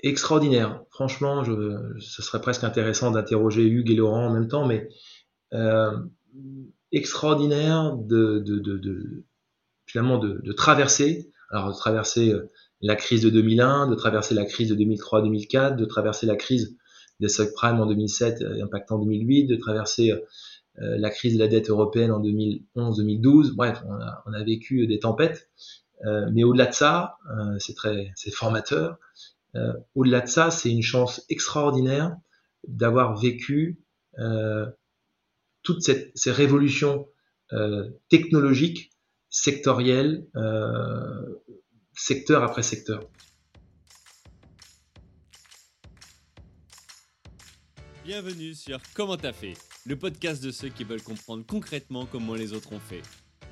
Extraordinaire. Franchement, je, ce serait presque intéressant d'interroger Hugues et Laurent en même temps, mais euh, extraordinaire de, de, de, finalement de, traverser. Alors de traverser euh, la crise de 2001, de traverser la crise de 2003-2004, de traverser la crise des subprimes en 2007 euh, impactant 2008, de traverser euh, la crise de la dette européenne en 2011-2012. Bref, on a, on a, vécu des tempêtes. Euh, mais au-delà de ça, c'est très, c'est formateur. Euh, au-delà de ça, c'est une chance extraordinaire d'avoir vécu toutes cette, ces révolutions technologiques, sectorielles, secteur après secteur. Bienvenue sur Comment t'as fait, le podcast de ceux qui veulent comprendre concrètement comment les autres ont fait.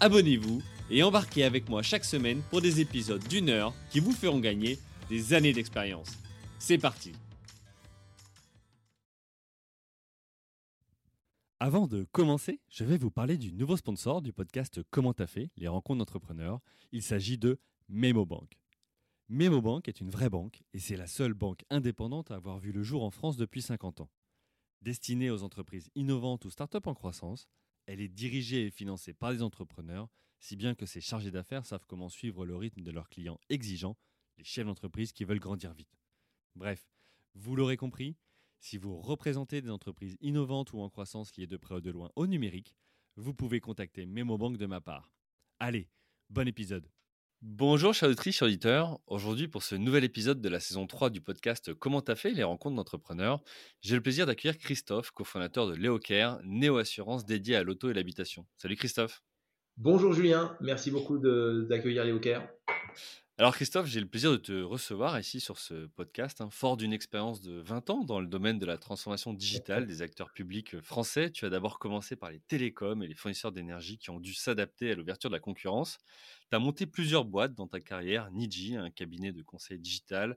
abonnez-vous et embarquez avec moi chaque semaine pour des épisodes d'une heure qui vous feront gagner des années d'expérience. C'est parti Avant de commencer, je vais vous parler du nouveau sponsor du podcast Comment t'as fait, les rencontres d'entrepreneurs. Il s'agit de MemoBank. MemoBank est une vraie banque et c'est la seule banque indépendante à avoir vu le jour en France depuis 50 ans. Destinée aux entreprises innovantes ou start-up en croissance, elle est dirigée et financée par des entrepreneurs, si bien que ses chargés d'affaires savent comment suivre le rythme de leurs clients exigeants, les chefs d'entreprise qui veulent grandir vite. Bref, vous l'aurez compris, si vous représentez des entreprises innovantes ou en croissance liées de près ou de loin au numérique, vous pouvez contacter MemoBank de ma part. Allez, bon épisode Bonjour chers auditrices, auditeurs. Aujourd'hui, pour ce nouvel épisode de la saison 3 du podcast Comment t'as fait les rencontres d'entrepreneurs, j'ai le plaisir d'accueillir Christophe, cofondateur de LeoCare, néo-assurance dédiée à l'auto et l'habitation. Salut Christophe. Bonjour Julien, merci beaucoup d'accueillir LeoCare. Alors Christophe, j'ai le plaisir de te recevoir ici sur ce podcast, hein, fort d'une expérience de 20 ans dans le domaine de la transformation digitale des acteurs publics français. Tu as d'abord commencé par les télécoms et les fournisseurs d'énergie qui ont dû s'adapter à l'ouverture de la concurrence. Tu as monté plusieurs boîtes dans ta carrière, Niji, un cabinet de conseil digital,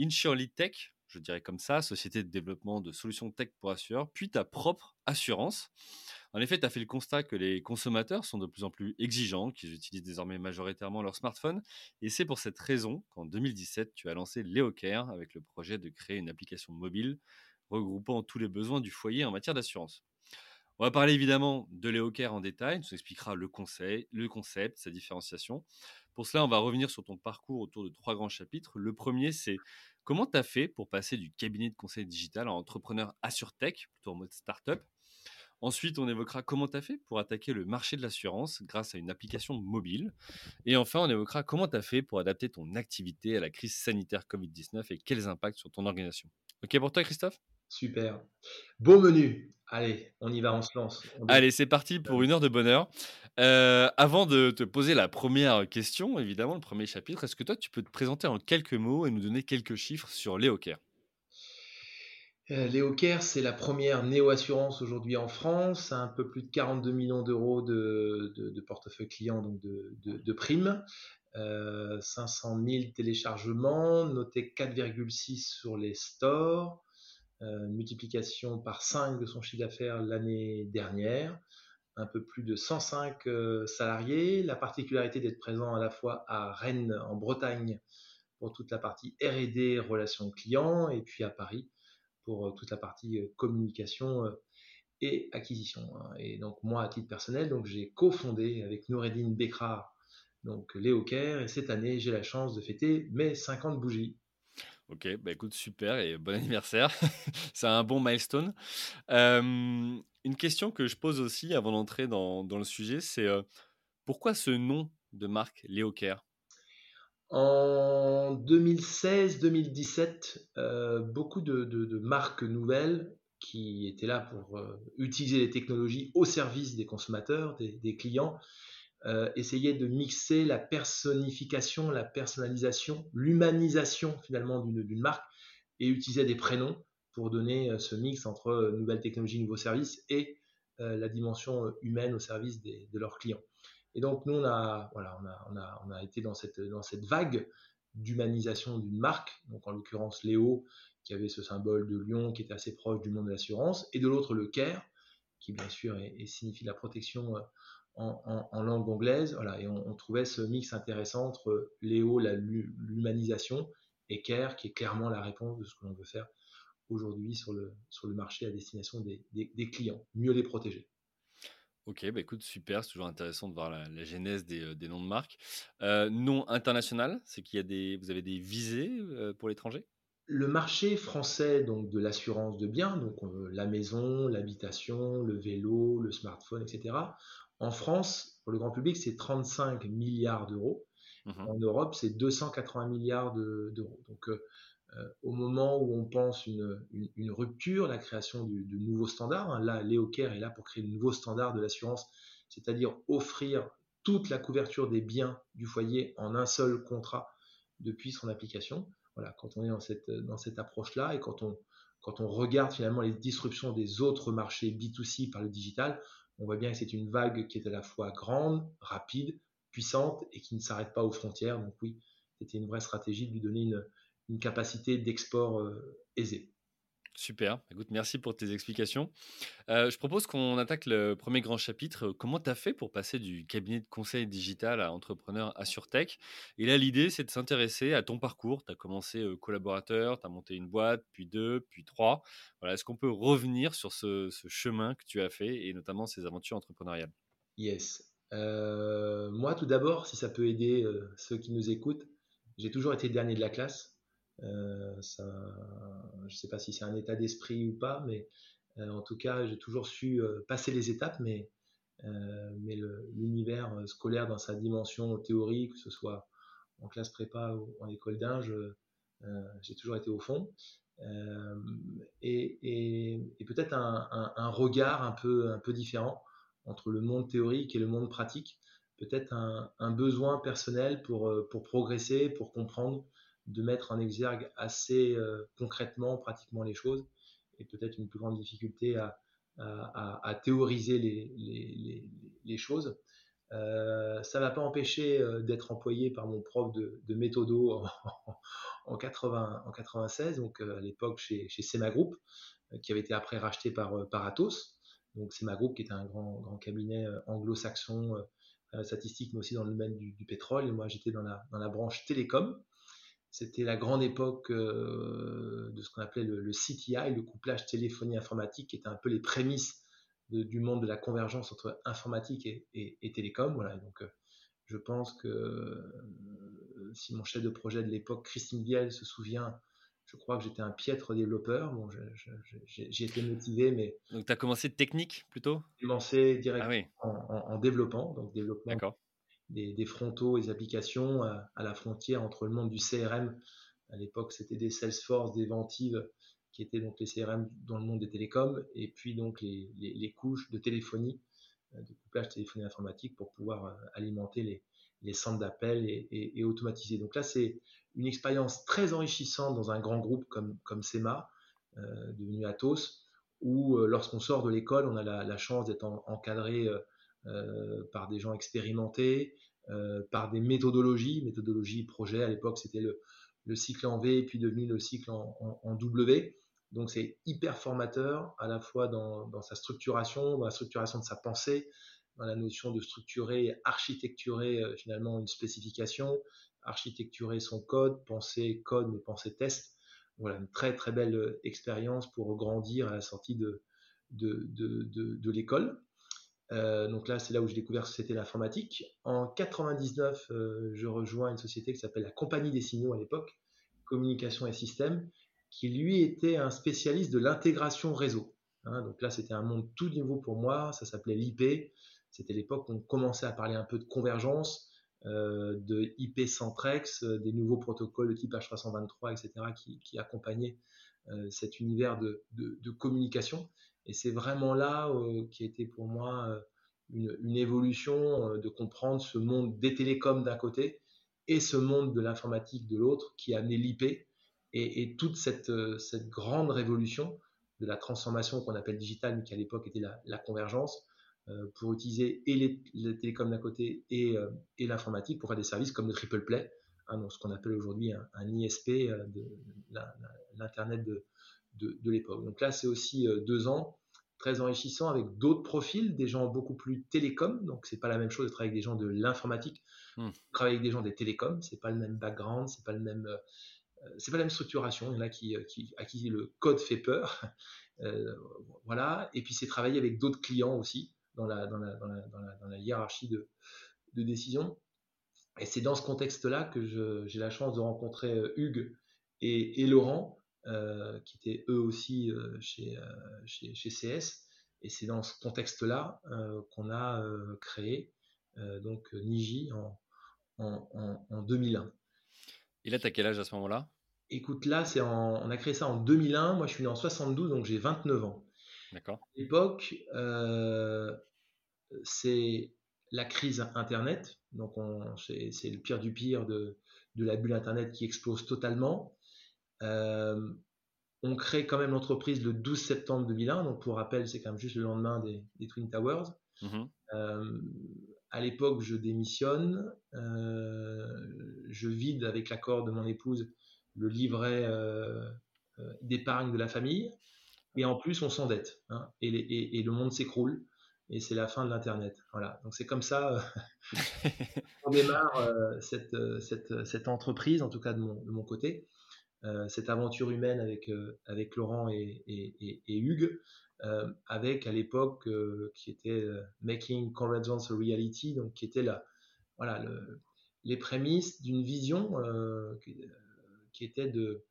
Insurely Tech, je dirais comme ça, société de développement de solutions tech pour assureurs, puis ta propre assurance. En effet, tu as fait le constat que les consommateurs sont de plus en plus exigeants, qu'ils utilisent désormais majoritairement leur smartphone. Et c'est pour cette raison qu'en 2017, tu as lancé LeoCare avec le projet de créer une application mobile regroupant tous les besoins du foyer en matière d'assurance. On va parler évidemment de LeoCare en détail, tu nous expliqueras le, conseil, le concept, sa différenciation. Pour cela, on va revenir sur ton parcours autour de trois grands chapitres. Le premier, c'est comment tu as fait pour passer du cabinet de conseil digital à entrepreneur AssureTech, plutôt en mode startup. Ensuite, on évoquera comment tu as fait pour attaquer le marché de l'assurance grâce à une application mobile. Et enfin, on évoquera comment tu as fait pour adapter ton activité à la crise sanitaire Covid-19 et quels impacts sur ton organisation. Ok pour toi, Christophe? Super. Beau menu. Allez, on y va, on se lance. Allez, c'est parti pour une heure de bonheur. Euh, avant de te poser la première question, évidemment, le premier chapitre, est-ce que toi, tu peux te présenter en quelques mots et nous donner quelques chiffres sur Léocare? euh, Léo c'est la première néo-assurance aujourd'hui en France, un peu plus de 42 millions d'euros de, portefeuille client, donc de, primes, 500 euh, 000 téléchargements, noté 4,6 sur les stores, euh, multiplication par 5 de son chiffre d'affaires l'année dernière, un peu plus de 105 salariés, la particularité d'être présent à la fois à Rennes en Bretagne pour toute la partie R&D, relations clients, et puis à Paris pour euh, toute la partie euh, communication euh, et acquisition. Hein. Et donc moi, à titre personnel, donc j'ai cofondé avec Noureddin Bekra donc Léo Care, et cette année, j'ai la chance de fêter mes 50 bougies. Ok, bah écoute, super et bon anniversaire. C'est un bon milestone. une question que je pose aussi avant d'entrer dans, dans, le sujet, c'est pourquoi ce nom de marque Léo Care en 2016-2017, euh, beaucoup de, marques nouvelles qui étaient là pour euh, utiliser les technologies au service des consommateurs, des, clients, essayer de mixer la personnification, la personnalisation, l'humanisation finalement d'une marque et utiliser des prénoms pour donner ce mix entre nouvelles technologies, nouveaux services et la dimension humaine au service de leurs clients. Et donc, nous, on a, voilà, on a, on a, on a été dans cette, dans cette vague d'humanisation d'une marque, donc en l'occurrence Léo, qui avait ce symbole de lion qui était assez proche du monde de l'assurance, et de l'autre le CARE, qui bien sûr signifie la protection euh, en, en, langue anglaise. Voilà, et on, trouvait ce mix intéressant entre Léo, l'humanisation, et CARE, qui est clairement la réponse de ce que l'on veut faire aujourd'hui sur le, sur le marché à destination des, des clients, mieux les protéger. Ok, bah écoute, super, c'est toujours intéressant de voir la, genèse des, euh, des, noms de marques. Euh, nom international, c'est qu'il y a des, vous avez des visées euh, pour l'étranger? Le marché français donc de l'assurance de biens, donc la maison, l'habitation, le vélo, le smartphone, etc. En France, pour le grand public, c'est 35 milliards d'euros. Mmh en Europe, c'est 280 milliards d'euros. donc euh, au moment où on pense une, rupture, la création de nouveaux standards. Hein, là, Léo est là pour créer de nouveaux standards de l'assurance, c'est-à-dire offrir toute la couverture des biens du foyer en un seul contrat depuis son application. Voilà, quand on est dans cette, dans cette approche-là et quand on, quand on regarde finalement les disruptions des autres marchés B2C par le digital, on voit bien que c'est une vague qui est à la fois grande, rapide, puissante et qui ne s'arrête pas aux frontières. Donc oui, c'était une vraie stratégie de lui donner une, une capacité d'export euh, aisée. Super, écoute, merci pour tes explications. Euh, je propose qu'on attaque le premier grand chapitre. Comment tu as fait pour passer du cabinet de conseil digital à entrepreneur AssureTech Et là, l'idée, c'est de s'intéresser à ton parcours. Tu as commencé euh, collaborateur, tu as monté une boîte, puis deux, puis trois. Voilà, Est-ce qu'on peut revenir sur ce, chemin que tu as fait et notamment ces aventures entrepreneuriales? Yes. moi, tout d'abord, si ça peut aider ceux qui nous écoutent, j'ai toujours été dernier de la classe. Euh, je ne sais pas si c'est un état d'esprit ou pas, mais euh, en tout cas, j'ai toujours su euh, passer les étapes, mais, l'univers scolaire dans sa dimension théorique, que ce soit en classe prépa ou en école d'Inge, j'ai toujours été au fond. et, peut-être un, regard un peu, différent entre le monde théorique et le monde pratique. Peut-être un, besoin personnel pour progresser, pour comprendre de mettre en exergue assez euh, concrètement, pratiquement les choses, et peut-être une plus grande difficulté à, théoriser les, choses. Euh, ça ne m'a pas empêché euh, d'être employé par mon prof de, méthodo en, 80, en 96, donc à l'époque chez, chez Sema Group, qui avait été après racheté par, par Atos. Donc Sema Group, qui était un grand, grand cabinet anglo-saxon, statistique, mais aussi dans le domaine du, pétrole. Et moi, j'étais dans la branche télécom. C'était la grande époque euh, de ce qu'on appelait le, CTI, le couplage téléphonie informatique, qui était un peu les prémices du monde de la convergence entre informatique et, télécom. Voilà, donc euh, je pense que euh, si mon chef de projet de l'époque, Christine Biel, se souvient, je crois que j'étais un piètre développeur. Bon, j'ai été motivé, mais. Donc, tu as commencé technique plutôt? J'ai commencé directement ah en, en, développant, donc développement des, frontaux et des applications à, la frontière entre le monde du CRM. À l'époque, c'était des Salesforce, des Ventive, qui étaient donc les CRM dans le monde des télécoms, et puis donc les, couches de téléphonie, euh, de couplage téléphonie informatique pour pouvoir euh, alimenter les, les centres d'appel et, automatiser. Donc là, c'est une expérience très enrichissante dans un grand groupe comme, comme SEMA, euh, devenu Atos, où lorsqu'on sort de l'école, on a la, chance d'être encadré euh, par des gens expérimentés, euh, par des méthodologies, méthodologie projet, à l'époque c'était le, cycle en V, puis devenu le cycle en, W. Donc c'est hyper formateur, à la fois dans, sa structuration, dans la structuration de sa pensée, dans la notion de structurer, architecturer euh, finalement une spécification, architecturer son code, penser code mais penser test. Voilà, une très très belle expérience pour grandir à la sortie de l'école. Euh, donc là, c'est là où j'ai découvert que c'était l'informatique. En 99, euh, je rejoins une société qui s'appelle la Compagnie des signaux à l'époque, communication et système, qui lui était un spécialiste de l'intégration réseau. Hein. donc là, c'était un monde tout nouveau pour moi. Ça s'appelait l'IP. C'était l'époque où on commençait à parler un peu de convergence, euh, de IP Centrex, des nouveaux protocoles de type H323, etc., qui, accompagnaient cet univers de communication. Et c'est vraiment là euh, qui a été pour moi euh, une, évolution de comprendre ce monde des télécoms d'un côté et ce monde de l'informatique de l'autre qui a amené l'IP et, toute cette, grande révolution de la transformation qu'on appelle digitale, mais qui à l'époque était la, convergence, pour utiliser et les, télécoms d'un côté et, l'informatique pour faire des services comme le triple play, hein, ce qu'on appelle aujourd'hui un, ISP, de l'Internet de l'époque. Donc là, c'est aussi deux ans très enrichissant avec d'autres profils, des gens beaucoup plus télécoms. Donc, c'est pas la même chose de travailler avec des gens de l'informatique, hmm. travailler avec des gens des télécoms. C'est pas le même background, c'est pas le même, euh, c'est pas la même structuration. Il y en a qui, euh, qui, à qui le code fait peur. Euh, voilà. Et puis, c'est travailler avec d'autres clients aussi dans la, dans la, dans la, dans la, hiérarchie de, de décision. Et c'est dans ce contexte-là que j'ai la chance de rencontrer Hugues et, et Laurent, euh, qui étaient eux aussi euh, chez, euh, chez, chez, CS. Et c'est dans ce contexte-là qu'on a créé donc Niji en, en, en, 2001. Et là, tu as quel âge à ce moment-là? Écoute, là, c'est on a créé ça en 2001. Moi, je suis né en 72, donc j'ai 29 ans. D'accord. À l'époque, c'est la crise Internet. Donc, c'est le pire du pire de, de, la bulle Internet qui explose totalement. Euh, on crée quand même l'entreprise le 12 septembre 2001, donc pour rappel, c'est quand même juste le lendemain des, Twin Towers. Mhm. Euh, à l'époque, je démissionne, euh, je vide avec l'accord de mon épouse le livret d'épargne de la famille, et en plus, on s'endette, hein, et, le monde s'écroule, et c'est la fin de l'Internet. Voilà, donc c'est comme ça qu'on démarre cette, cette, entreprise, en tout cas de mon côté. Euh, cette aventure humaine avec, euh, avec Laurent et, Hugues, euh, avec à l'époque qui était Making Convergence a Reality, donc qui était la, voilà, le, les prémices d'une vision qui, était de,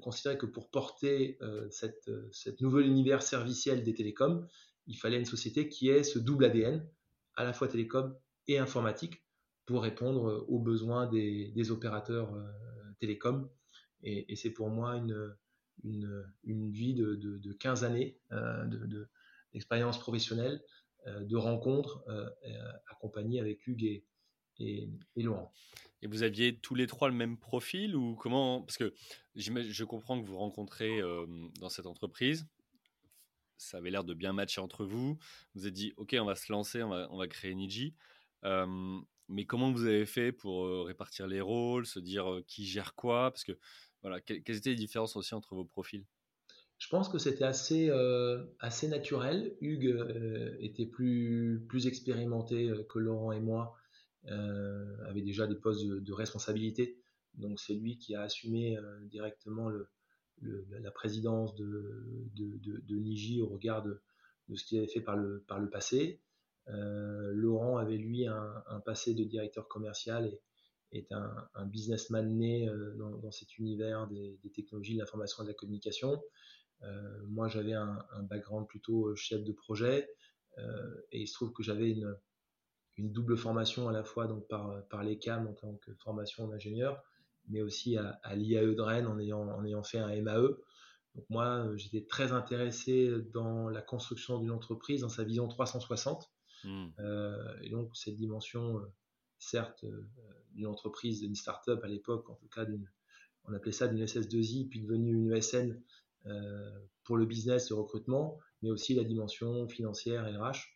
considérer que pour porter cette, cette nouvel univers serviciel des télécoms, il fallait une société qui ait ce double ADN, à la fois télécom et informatique, pour répondre aux besoins des, des opérateurs télécoms et, c'est pour moi une, une, vie de, de, 15 années euh, d'expérience professionnelle, euh, de rencontres euh, accompagnées avec Hugues et, et, Laurent. Et vous aviez tous les trois le même profil ou comment Parce que je comprends que vous rencontrez dans cette entreprise. Ça avait l'air de bien matcher entre vous. Vous avez dit, OK, on va se lancer, on va, on va créer Niji. mais comment vous avez fait pour répartir les rôles, se dire qui gère quoi? Parce que voilà, quelles étaient les différences aussi entre vos profils? Je pense que c'était assez, euh, assez naturel. Hugues euh, était plus, plus expérimenté euh, que Laurent et moi, avait déjà des postes de, responsabilité. Donc c'est lui qui a assumé directement le, la présidence de, de, de, Niji au regard de, ce qu'il avait fait par le, par le passé. Laurent avait lui un, un, passé de directeur commercial et, est un, businessman né euh, dans, cet univers des, technologies, de l'information et de la communication. Euh, moi, j'avais un, background plutôt euh, chef de projet et il se trouve que j'avais une, une, double formation à la fois donc par, par l'ECAM en tant que formation d'ingénieur, mais aussi à, l'IAE de Rennes en ayant, en ayant fait un MAE. Donc moi, j'étais très intéressé dans la construction d'une entreprise, dans sa vision 360. Mmh. et donc cette dimension certes euh, d'une entreprise, d'une start-up à l'époque, en tout cas, on appelait ça d'une SS2I, puis devenue une ESN euh, pour le business, le recrutement, mais aussi la dimension financière et RH.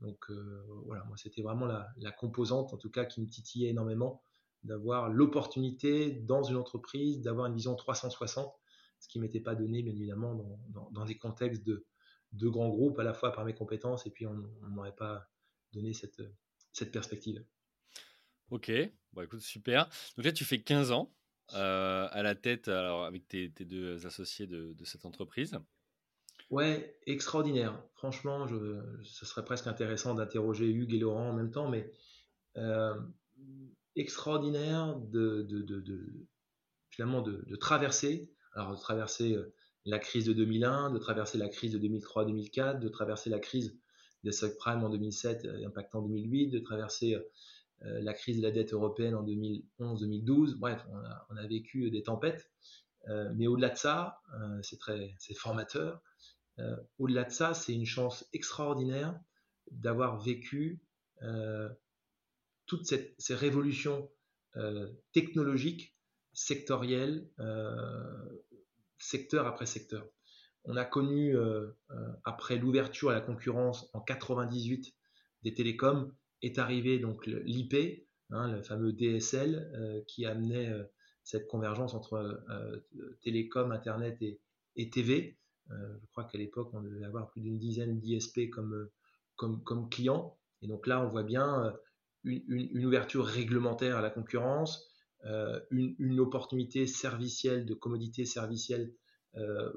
Donc euh, voilà, moi c'était vraiment la, composante, en tout cas, qui me titillait énormément, d'avoir l'opportunité dans une entreprise, d'avoir une vision 360, ce qui m'était pas donné, bien évidemment, dans, des contextes de, grands groupes, à la fois par mes compétences, et puis on ne m'aurait pas donné cette perspective. Ok, bon écoute, super. Donc là, tu fais 15 ans euh, à la tête alors, avec tes, deux associés de, cette entreprise. Ouais, extraordinaire. Franchement, je, ce serait presque intéressant d'interroger Hugues et Laurent en même temps, mais euh, extraordinaire de, de, finalement de, traverser, alors de traverser euh, la crise de 2001, de traverser la crise de 2003-2004, de traverser la crise des subprimes en 2007 impactant 2008, de traverser euh, la crise de la dette européenne en 2011-2012. Bref, on a, vécu des tempêtes. Euh, mais au-delà de ça, euh, c'est formateur. au-delà de ça, c'est une chance extraordinaire d'avoir vécu toutes ces révolutions technologiques, sectorielles, secteur après secteur. On a connu, après l'ouverture à la concurrence en 98 des télécoms, est arrivé donc l'IP, hein, le fameux DSL, qui amenait cette convergence entre télécom, Internet et, TV. je crois qu'à l'époque, on devait avoir plus d'une dizaine d'ISP comme, comme, comme clients. Et donc là, on voit bien une, ouverture réglementaire à la concurrence, une, opportunité servicielle, de commodité servicielle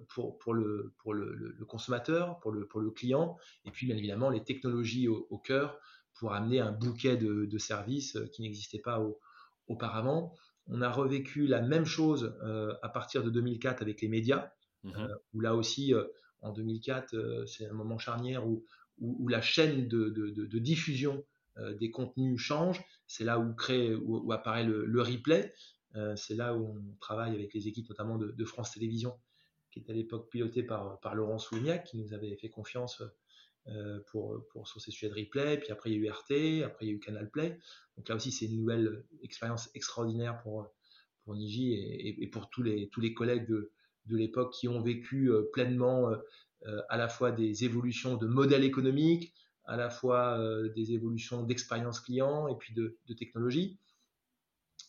pour, pour, le, pour le, consommateur, pour le, pour le client, et puis bien évidemment les technologies au, cœur pour amener un bouquet de, services qui n'existait pas auparavant. On a revécu la même chose à partir de 2004 avec les médias, mmh où là aussi, en 2004, c'est un moment charnière où, où, la chaîne de, diffusion des contenus change. C'est là où, crée, où, apparaît le, replay. c'est là où on travaille avec les équipes notamment de, France Télévisions, qui est à l'époque pilotée par, par Laurent Soulignac, qui nous avait fait confiance pour, pour, sur ces sujets de replay. Puis après, il y a eu RT, après, il y a eu Canal Play. Donc là aussi, c'est une nouvelle expérience extraordinaire pour, pour Niji et, pour tous les, tous les collègues de, de l'époque qui ont vécu pleinement euh, à la fois des évolutions de modèles économiques, à la fois euh, des évolutions d'expérience client et puis de, technologie.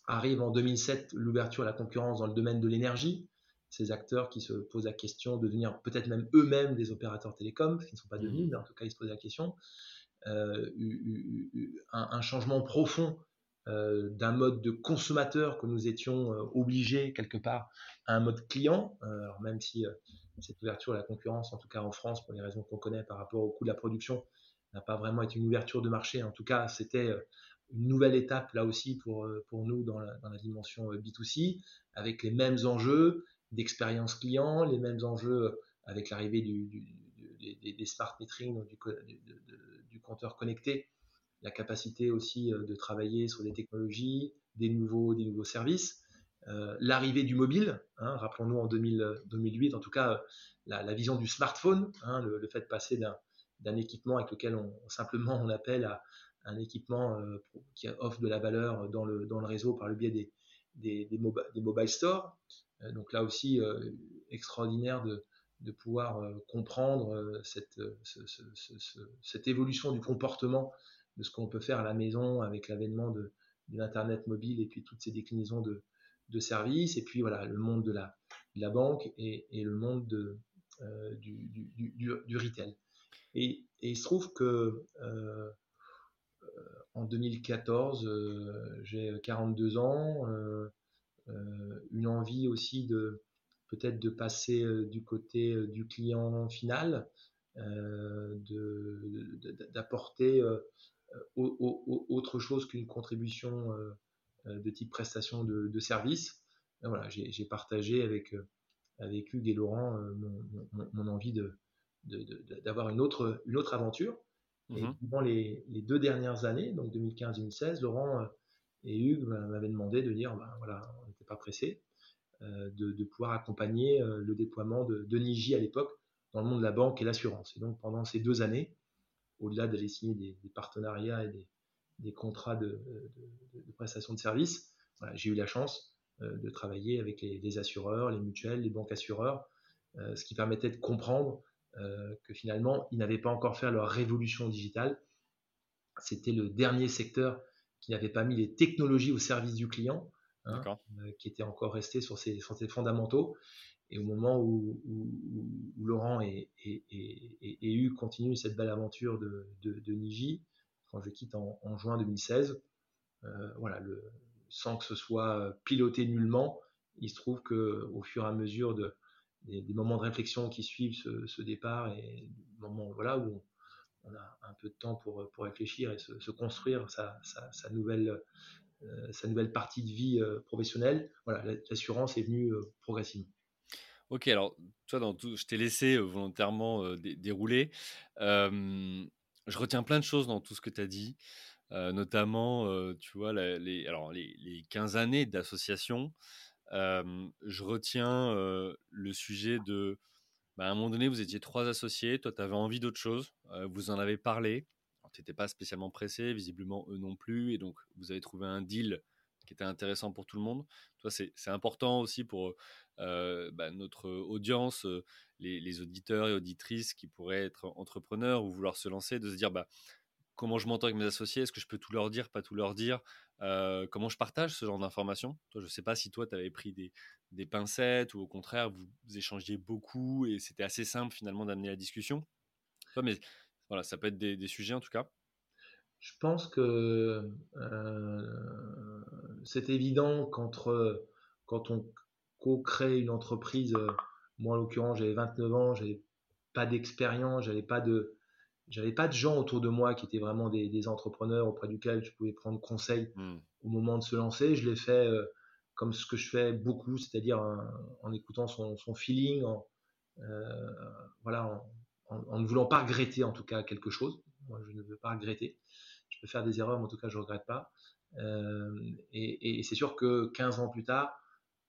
Arrive en 2007 l'ouverture à la concurrence dans le domaine de l'énergie. Ces acteurs qui se posent la question de devenir peut-être même eux-mêmes des opérateurs télécoms, qui ne sont pas devenus, mmh. mais en tout cas ils se posent la question. Euh, un, changement profond d'un mode de consommateur que nous étions obligés quelque part à un mode client. alors même si cette ouverture à la concurrence, en tout cas en France, pour les raisons qu'on connaît par rapport au coût de la production, n'a pas vraiment été une ouverture de marché. En tout cas, c'était euh, une nouvelle étape là aussi pour, euh, pour nous dans la, dans la dimension euh, B2C, avec les mêmes enjeux d'expérience client, les mêmes enjeux avec l'arrivée du, des, smart metering, du, compteur connecté, la capacité aussi de travailler sur des technologies, des nouveaux, des nouveaux services. Euh, l'arrivée du mobile, hein, rappelons-nous en 2008, en tout cas la, vision du smartphone, hein, le, fait de passer d'un équipement avec lequel on simplement on appelle à un équipement euh, qui offre de la valeur dans le, dans le réseau par le biais des, des, mobile stores. Euh, donc là aussi, extraordinaire de, de pouvoir comprendre cette, cette évolution du comportement de ce qu'on peut faire à la maison avec l'avènement de, de l'Internet mobile et puis toutes ces déclinaisons de, de services, et puis voilà, le monde de la, la banque et, le monde de, euh, du, du, retail. Et, il se trouve que euh, en 2014, euh, j'ai 42 ans, une envie aussi de peut-être de passer du côté du client final, d'apporter autre chose qu'une contribution euh, de type prestation de, de service. voilà, j'ai partagé avec, euh, avec Hugues et Laurent euh, mon, envie d'avoir de, une, autre, une autre aventure. Et mmh pendant les, les, deux dernières années, donc 2015-2016, Laurent et Hugues m'avaient demandé de dire, ben voilà, pas pressé, de, de, pouvoir accompagner le déploiement de, de Niji à l'époque dans le monde de la banque et l'assurance. Et donc pendant ces deux années, au-delà d'aller signer des, partenariats et des, contrats de, de, prestation de services. j'ai eu la chance euh, de travailler avec les, assureurs, les mutuelles, les banques assureurs, euh, ce qui permettait de comprendre euh, que finalement, ils n'avaient pas encore fait leur révolution digitale. C'était le dernier secteur qui n'avait pas mis les technologies au service du client, hein, qui était encore resté sur ses, fondamentaux. Et au moment où, Laurent et, et, et, Hugues continuent cette belle aventure de, de, de Niji, quand je quitte en, juin 2016. Euh, voilà, le, sans que ce soit euh, piloté nullement, il se trouve que au fur et à mesure de, des, moments de réflexion qui suivent ce, départ et moments voilà, où on, a un peu de temps pour, pour réfléchir et se, construire sa, sa, nouvelle, euh, sa nouvelle partie de vie professionnelle, voilà, l'assurance est venue progressivement. Ok, alors toi, dans tout, je t'ai laissé volontairement dérouler. Je retiens plein de choses dans tout ce que tu as dit, notamment, tu vois, les, alors les, 15 années d'association. je retiens le sujet de, bah, à un moment donné, vous étiez trois associés, toi, tu avais envie d'autre chose, vous en avez parlé, tu n'étais pas spécialement pressé, visiblement eux non plus, et donc vous avez trouvé un deal qui était intéressant pour tout le monde. Toi, c'est important aussi pour euh, bah, notre audience, euh, les, auditeurs et auditrices qui pourraient être entrepreneurs ou vouloir se lancer, de se dire bah, comment je m'entends avec mes associés, est-ce que je peux tout leur dire, pas tout leur dire, euh, comment je partage ce genre d'informations? Toi, je ne sais pas si toi, tu avais pris des, des, pincettes ou au contraire, vous, échangiez beaucoup et c'était assez simple finalement d'amener la discussion. Toi, mais voilà, ça peut être des sujets en tout cas. Je pense que euh, c'est évident qu'entre quand on co-crée une entreprise, euh, moi en l'occurrence j'avais 29 ans, j'avais pas d'expérience, j'avais pas de j'avais pas de gens autour de moi qui étaient vraiment des, entrepreneurs auprès duquel je pouvais prendre conseil hmm. au moment de se lancer. Je l'ai fait euh, comme ce que je fais beaucoup, c'est-à-dire en, écoutant son, feeling, en, voilà, en, ne voulant pas regretter en tout cas quelque chose. Moi, je ne veux pas regretter. Je peux faire des erreurs, mais en tout cas, je ne regrette pas. Euh, et, c'est sûr que 15 ans plus tard,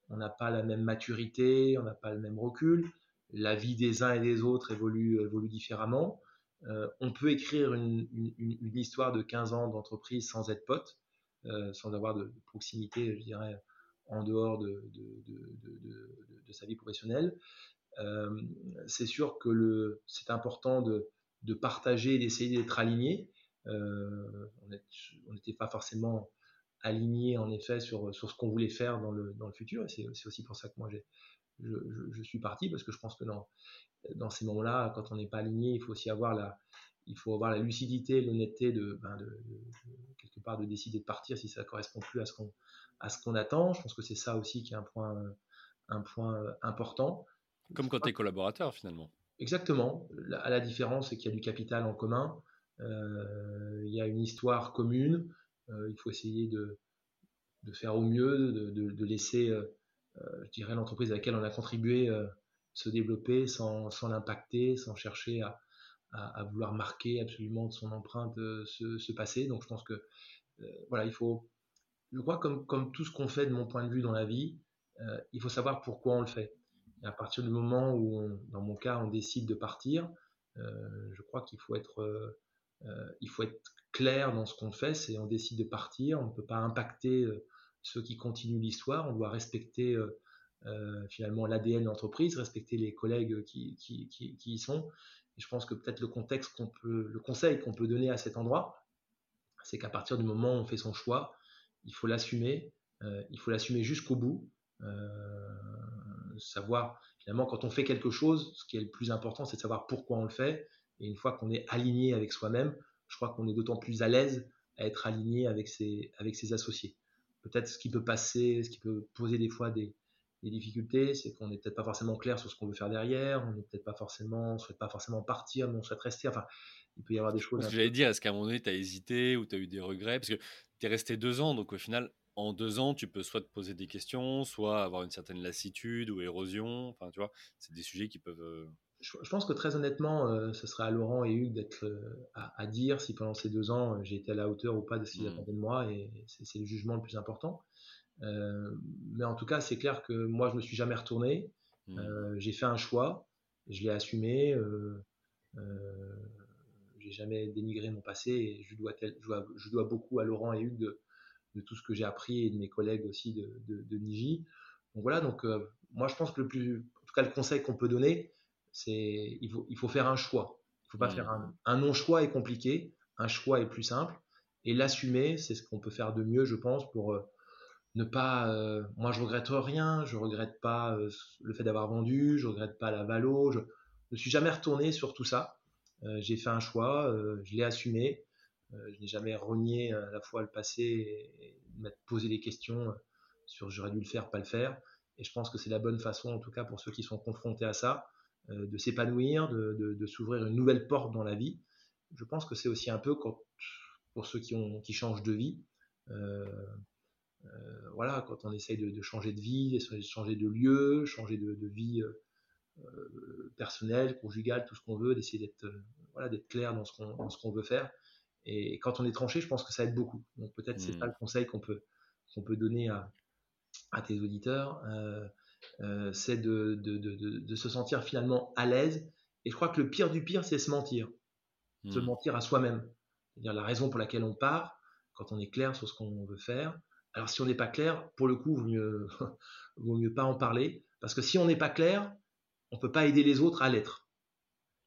on n'a pas la même maturité, on n'a pas le même recul. La vie des uns et des autres évolue, évolue différemment. Euh, on peut écrire une, histoire de 15 ans d'entreprise sans être pote, euh, sans avoir de, proximité, je dirais, en dehors de, de sa vie professionnelle. C'est sûr que c'est important de, partager et d'essayer d'être aligné. Euh, on n'était pas forcément aligné en effet sur, ce qu'on voulait faire dans le, futur. C'est aussi pour ça que moi je, suis parti parce que je pense que dans, ces moments-là, quand on n'est pas aligné, il faut aussi avoir la, il faut lucidité, l'honnêteté de, ben de, quelque part de décider de partir si ça ne correspond plus à ce qu'on attend. Je pense que c'est ça aussi qui est un point important. Comme quand tu es collaborateur finalement. Exactement. La, la différence, c'est qu'il y a du capital en commun. Euh, il y a une histoire commune. Euh, il faut essayer de, de, faire au mieux, de, de, laisser, euh, je dirais, l'entreprise à laquelle on a contribué se développer sans, sans l'impacter, sans chercher à, à, vouloir marquer absolument de son empreinte ce, ce passé. Donc je pense que voilà, il faut, je crois comme, comme tout ce qu'on fait de mon point de vue dans la vie, il faut savoir pourquoi on le fait. À partir du moment où, dans mon cas, on décide de partir, je crois qu'il faut être euh, il faut être clair dans ce qu'on fait, c'est on décide de partir, on ne peut pas impacter euh, ceux qui continuent l'histoire, on doit respecter euh, finalement l'ADN de l'entreprise, respecter les collègues qui, qui, qui, y sont. Et je pense que peut-être le contexte qu'on peut, le conseil qu'on peut donner à cet endroit, c'est qu'à partir du moment où on fait son choix, il faut l'assumer, il faut l'assumer jusqu'au bout. Savoir finalement quand on fait quelque chose, ce qui est le plus important, c'est de savoir pourquoi on le fait et une fois qu'on est aligné avec soi-même, je crois qu'on est d'autant plus à l'aise à être aligné avec ses, avec ses associés. Peut-être ce qui peut passer, ce qui peut poser des fois des, des difficultés, c'est qu'on n'est peut-être pas forcément clair sur ce qu'on veut faire derrière, on n'est peut-être pas forcément, on souhaite pas forcément partir, mais on souhaite rester. Enfin, il peut y avoir des choses. J'allais dire, est-ce qu'à un moment donné, tu as hésité ou tu as eu des regrets? Parce que tu es resté deux ans, donc au final, en deux ans, tu peux soit te poser des questions, soit avoir une certaine lassitude ou érosion. Enfin, tu vois, c'est des sujets qui peuvent euh, je, pense que très honnêtement, euh, ce serait à Laurent et Hugues d'être euh, à, dire si pendant ces deux ans j'ai été à la hauteur ou pas de ce qu'ils mmh. attendaient de moi, et c'est le jugement le plus important. mais en tout cas, c'est clair que moi, je me suis jamais retourné. Mmh. j'ai fait un choix, je l'ai assumé. j'ai jamais dénigré mon passé et je dois, je dois, beaucoup à Laurent et Hugues de, de tout ce que j'ai appris et de mes collègues aussi de, de, de Niji. Donc voilà, donc moi je pense que le plus, en tout cas le conseil qu'on peut donner, c'est il faut, il faut faire un choix. Il faut pas mmh. faire un, un non-choix est compliqué, un choix est plus simple. Et l'assumer, c'est ce qu'on peut faire de mieux, je pense, pour euh, ne pas. Euh, moi, je regrette rien. Je regrette pas euh, le fait d'avoir vendu. Je regrette pas la valo. Je ne suis jamais retourné sur tout ça. j'ai fait un choix. je l'ai assumé. Je n'ai jamais renié à la fois le passé et, m'être posé des questions sur j'aurais dû le faire, pas le faire. Et je pense que c'est la bonne façon, en tout cas pour ceux qui sont confrontés à ça, euh, de s'épanouir, de, s'ouvrir une nouvelle porte dans la vie. Je pense que c'est aussi un peu pour ceux qui, changent de vie. Euh, euh, voilà, quand on essaye de, changer de vie, de changer de lieu, changer de, vie personnelle, conjugale, tout ce qu'on veut, d'essayer d'être clair dans ce qu'on veut faire. Et quand on est tranché, je pense que ça aide beaucoup. Donc peut-être c'est pas mmh. le conseil qu'on peut qu'on peut donner à, à tes auditeurs. Euh, c'est de, de, de, de, se sentir finalement à l'aise. Et je crois que le pire du pire, c'est se mentir. Se hmm. mentir à soi-même. c'est-à-dire la raison pour laquelle on part, quand on est clair sur ce qu'on veut faire. Alors si on n'est pas clair, pour le coup, il vaut mieux, vaut mieux pas en parler, parce que si on n'est pas clair, on ne peut pas aider les autres à l'être.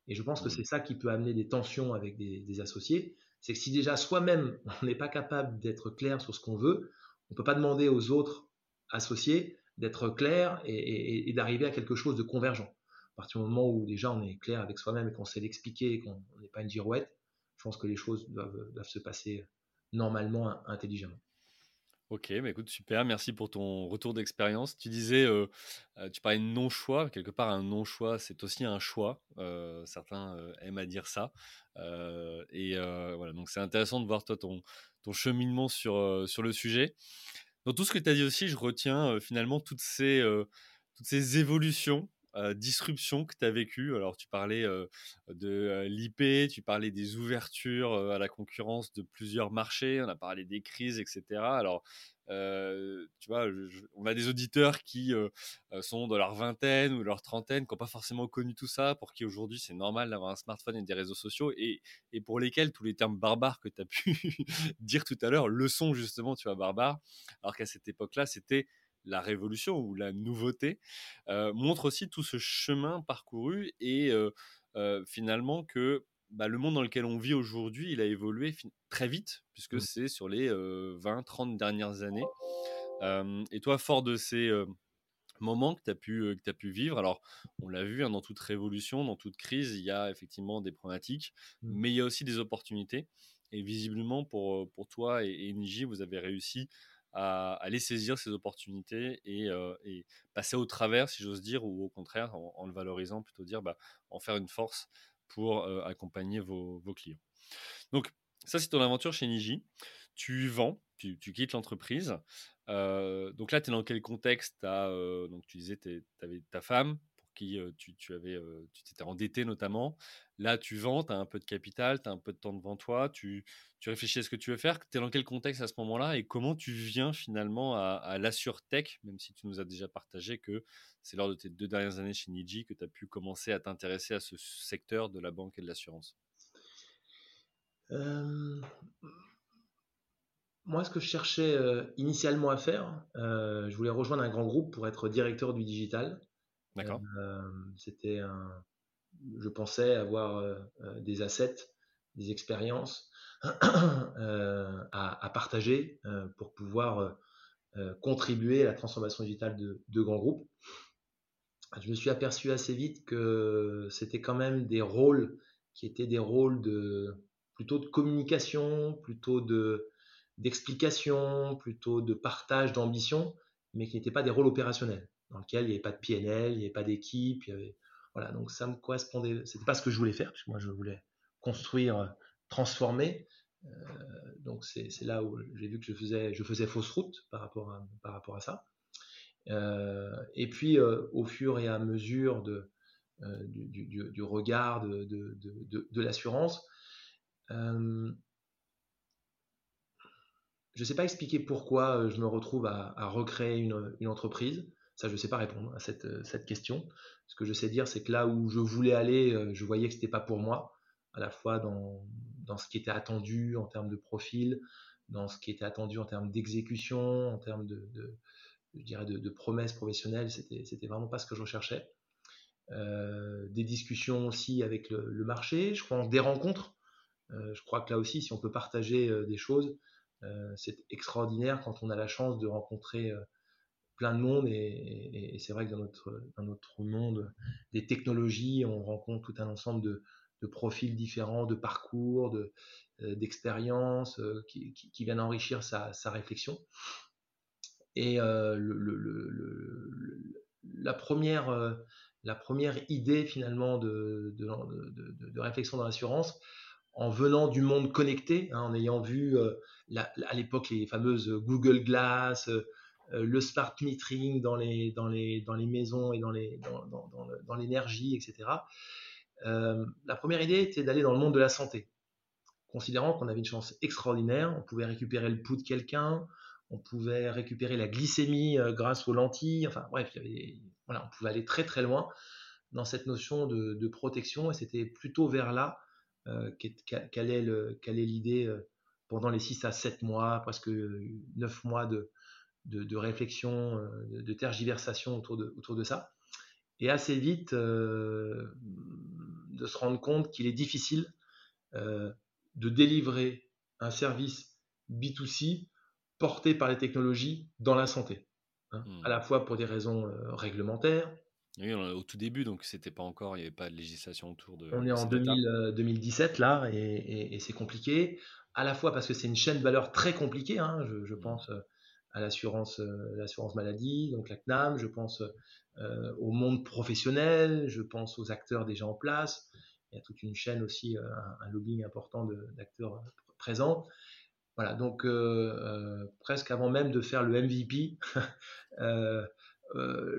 Et je pense que mmh. c'est ça qui peut amener des tensions avec des, associés. C'est que si déjà soi-même, on n'est pas capable d'être clair sur ce qu'on veut, on ne peut pas demander aux autres associés d'être clair et, d'arriver à quelque chose de convergent. À partir du moment où déjà on est clair avec soi-même et qu'on sait l'expliquer et qu'on n'est pas une girouette, je pense que les choses doivent, doivent se passer normalement, intelligemment. Ok, bah écoute, super, merci pour ton retour d'expérience. Tu disais, tu parlais de non-choix, quelque part un non-choix, c'est aussi un choix. Certains aiment à dire ça. et voilà, donc c'est intéressant de voir toi ton, ton cheminement sur, sur le sujet. Dans tout ce que tu as dit aussi, je retiens finalement toutes ces, toutes ces évolutions disruption que tu as vécu Alors, tu parlais de l'IP, tu parlais des ouvertures à la concurrence de plusieurs marchés, on a parlé des crises, etc. Alors, tu vois, on a des auditeurs qui sont dans leur vingtaine ou leur trentaine, qui n'ont pas forcément connu tout ça, pour qui aujourd'hui c'est normal d'avoir un smartphone et des réseaux sociaux, et, et pour lesquels tous les termes barbares que tu as pu dire tout à l'heure le sont justement, tu vois, barbares, alors qu'à cette époque-là, c'était la révolution ou la nouveauté, euh, montre aussi tout ce chemin parcouru et euh, finalement que bah, le monde dans lequel on vit aujourd'hui, il a évolué très vite, puisque mmh. c'est sur les 20-30 dernières années. et toi, fort de ces moments que tu as, pu, as pu vivre, alors on l'a vu, hein, dans toute révolution, dans toute crise, il y a effectivement des problématiques, mmh. mais il y a aussi des opportunités. Et visiblement, pour, pour toi et, et Niji, vous avez réussi à aller saisir ces opportunités euh, et, passer au travers, si j'ose dire, ou au contraire, en, le valorisant, plutôt dire, bah, en faire une force pour euh, accompagner vos, clients. Donc, ça, c'est ton aventure chez Niji. Tu vends, tu, quittes l'entreprise. Euh, donc là, tu es dans quel contexte? Donc, tu disais, tu avais ta femme, qui tu, avais, tu t'étais endetté notamment. Là, tu vends, tu as un peu de capital, tu as un peu de temps devant toi, tu, réfléchis à ce que tu veux faire. Tu es dans quel contexte à ce moment-là et comment tu viens finalement à, à l'AssureTech, même si tu nous as déjà partagé que c'est lors de tes deux dernières années chez Niji que tu as pu commencer à t'intéresser à ce secteur de la banque et de l'assurance? Moi, ce que je cherchais initialement à faire, je voulais rejoindre un grand groupe pour être directeur du digital. D'accord. Euh, c'était un, je pensais avoir euh, euh, des assets, des expériences à, partager pour pouvoir contribuer à la transformation digitale de, grands groupes. Je me suis aperçu assez vite que c'était quand même des rôles qui étaient des rôles de plutôt de communication, plutôt de d'explication, plutôt de partage d'ambition, mais qui n'étaient pas des rôles opérationnels dans lequel il n'y avait pas de PNL, il n'y avait pas d'équipe, voilà, donc ça me correspondait, c'était pas ce que je voulais faire, puisque moi je voulais construire, transformer, euh, donc c'est là où j'ai vu que je faisais, je faisais fausse route par rapport à, par rapport à ça. Euh, et puis euh, au fur et à mesure de, du, du, regard de, de, de l'assurance, je ne sais pas expliquer pourquoi je me retrouve à, à recréer une, une entreprise. Ça, je ne sais pas répondre à cette, euh, cette, question. Ce que je sais dire, c'est que là où je voulais aller, euh, je voyais que ce n'était pas pour moi, à la fois dans, dans, ce qui était attendu en termes de profil, dans ce qui était attendu en termes d'exécution, en termes de, je dirais de, promesses professionnelles, c'était, c'était vraiment pas ce que je recherchais. Euh, des discussions aussi avec le, marché, je crois des rencontres. je crois que là aussi, si on peut partager des choses, c'est extraordinaire quand on a la chance de rencontrer plein de monde et, c'est vrai que dans notre, dans notre monde des technologies, on rencontre tout un ensemble de, de profils différents, de parcours, de, euh, d'expériences euh, qui, viennent enrichir sa, sa réflexion. Et euh, le, la, première, la première idée finalement de, de, réflexion dans l'assurance, en venant du monde connecté, hein, en ayant vu à l'époque les fameuses Google Glass, euh, le smart metering dans les, dans les, dans les maisons et dans, les, dans, dans, l'énergie, etc. Euh, la première idée était d'aller dans le monde de la santé, considérant qu'on avait une chance extraordinaire, on pouvait récupérer le pouls de quelqu'un, on pouvait récupérer la glycémie euh, grâce aux lentilles, enfin bref, voilà, on pouvait aller très très loin dans cette notion de, de protection et c'était plutôt vers là quelle est l'idée pendant les 6 à 7 mois, presque 9 mois de, de, réflexion, de, tergiversation autour de, autour de ça. Et assez vite, de se rendre compte qu'il est difficile de délivrer un service B2C porté par les technologies dans la santé. Hein, à mmh. la fois pour des raisons euh, réglementaires. Oui, au tout début, donc c'était pas encore, il n'y avait pas de législation autour de. On est en 2017 euh, là, et, c'est compliqué. À la fois parce que c'est une chaîne de valeur très compliquée. Hein, je, mmh. pense euh, à l'assurance, l'assurance maladie, donc la CNAM. Je pense au monde professionnel. Je pense aux acteurs déjà en place. Il y a toute une chaîne aussi, un, lobbying important d'acteurs présents. Voilà, donc euh, euh, presque avant même de faire le MVP, euh,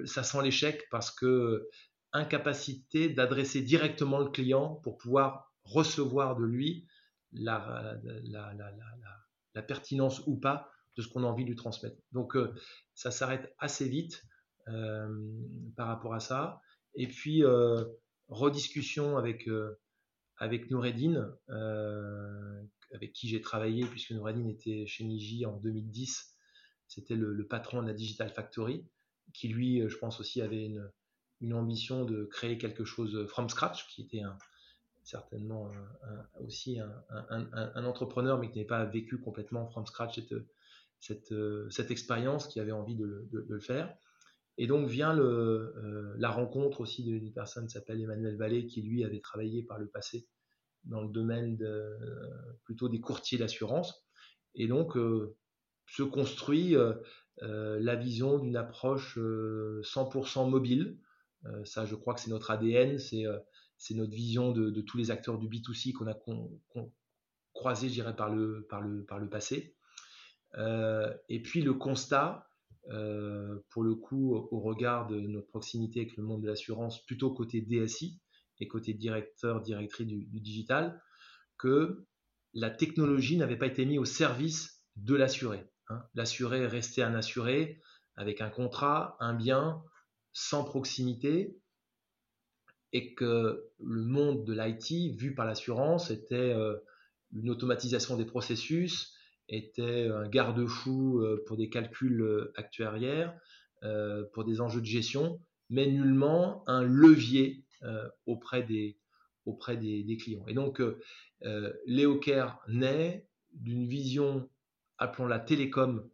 ça sent l'échec parce que incapacité d'adresser directement le client pour pouvoir recevoir de lui la, pertinence ou pas de ce qu'on a envie de lui transmettre. Donc ça s'arrête assez vite par rapport à ça. Et puis rediscussion avec, avec Noureddin, avec qui j'ai travaillé, puisque Nouradine était chez Niji en 2010. C'était le, patron de la Digital Factory, qui lui, euh, je pense aussi, avait une, ambition de créer quelque chose from scratch, qui était certainement aussi un, entrepreneur, mais qui n'avait pas vécu complètement from scratch cette, cette expérience, qui avait envie de, le faire. Et donc vient le, euh, la rencontre aussi d'une personne qui s'appelle Emmanuel Vallée, qui lui avait travaillé par le passé dans le domaine de, plutôt des courtiers d'assurance. Et donc, euh, se construit euh, euh, la vision d'une approche 100% mobile. ça, je crois que c'est notre ADN, c'est c'est notre vision de, tous les acteurs du B2C qu'on a croisé, je dirais, par le, par le, par le passé. Et puis le constat, pour le coup, au regard de notre proximité avec le monde de l'assurance, plutôt côté DSI, et côté directeur, directrice du, digital, que la technologie n'avait pas été mise au service de l'assuré. Hein. L'assuré restait un assuré avec un contrat, un bien, sans proximité, et que le monde de l'IT, vu par l'assurance, était euh, une automatisation des processus, était un garde-fou euh, pour des calculs euh, actuariels, pour des enjeux de gestion, mais nullement un levier euh, auprès, des, auprès des, clients. Et donc, euh, euh, Léocare naît d'une vision, appelons-la télécom,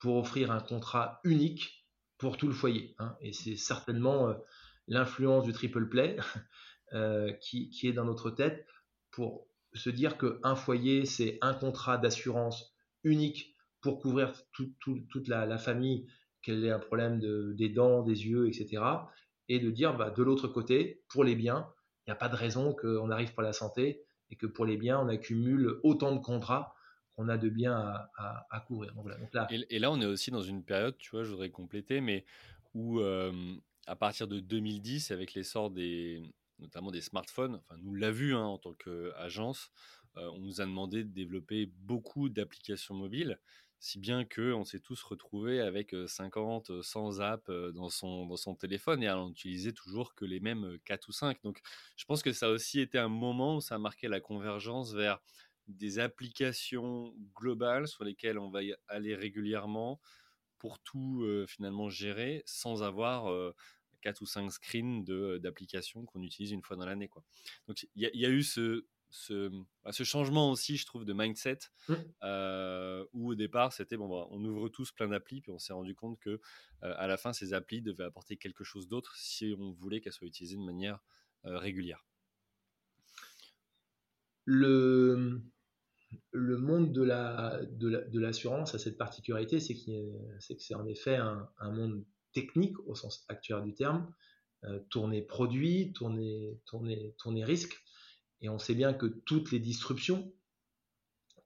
pour offrir un contrat unique pour tout le foyer. Hein. Et c'est certainement l'influence du triple play qui, qui, est dans notre tête pour se dire qu'un foyer, c'est un contrat d'assurance unique pour couvrir toute la, la, famille, qu'elle ait un problème de, des dents, des yeux, etc et de dire bah, de l'autre côté, pour les biens, il n'y a pas de raison qu'on arrive pour la santé et que pour les biens, on accumule autant de contrats qu'on a de biens à, à, couvrir. Donc, là, et, là, on est aussi dans une période, tu vois, je voudrais compléter, mais où euh, à partir de 2010, avec l'essor des notamment des smartphones, enfin, nous l'a vu hein, en tant qu'agence, euh, on nous a demandé de développer beaucoup d'applications mobiles si bien qu'on s'est tous retrouvés avec 50, 100 apps dans son, dans son téléphone et à n'en utiliser toujours que les mêmes 4 ou 5. Donc je pense que ça a aussi été un moment où ça a marqué la convergence vers des applications globales sur lesquelles on va aller régulièrement pour tout finalement gérer sans avoir 4 ou 5 screens d'applications qu'on utilise une fois dans l'année. Donc il y, y, a eu ce, bah, ce, changement aussi, je trouve, de mindset, mmh. euh, où au départ, c'était bon, bah, on ouvre tous plein d'applis, puis on s'est rendu compte que euh, à la fin, ces applis devaient apporter quelque chose d'autre si on voulait qu'elles soient utilisées de manière euh, régulière. Le, le monde de la de l'assurance a cette particularité, c'est que c'est en effet un, un, monde technique au sens actuel du terme, tourner produit, tourner, tourner, tourner risque. Et on sait bien que toutes les disruptions,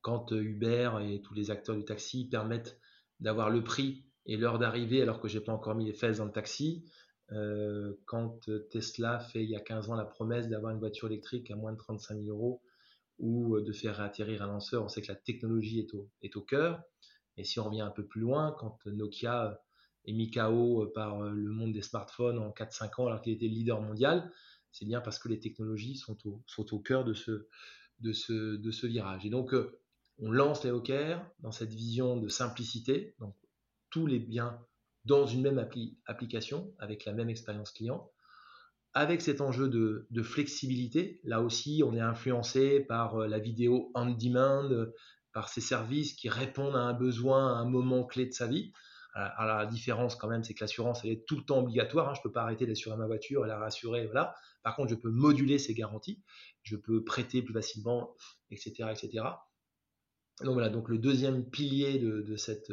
quand euh, Uber et tous les acteurs du taxi permettent d'avoir le prix et l'heure d'arrivée alors que j'ai pas encore mis les fesses dans le taxi, euh, quand Tesla fait il y a 15 ans la promesse d'avoir une voiture électrique à moins de 35 000 euros ou euh, de faire atterrir un lanceur, on sait que la technologie est au, est au cœur. Et si on revient un peu plus loin, quand Nokia est mis KO par le monde des smartphones en 4-5 ans alors qu'il était leader mondial, c'est bien parce que les technologies sont au, cœur de ce, virage. Et donc, euh, on lance les Hawker dans cette vision de simplicité, donc tous les biens dans une même application, avec la même expérience client, avec cet enjeu de, de, flexibilité. Là aussi, on est influencé par euh, la vidéo on demand, par ces services qui répondent à un besoin à un moment clé de sa vie. Alors, la différence quand même, c'est que l'assurance, elle est tout le temps obligatoire. Hein. Je ne peux pas arrêter d'assurer ma voiture et la rassurer. Voilà. Par contre, je peux moduler ces garanties. Je peux prêter plus facilement, etc. etc. Donc voilà, donc le deuxième pilier de, cette,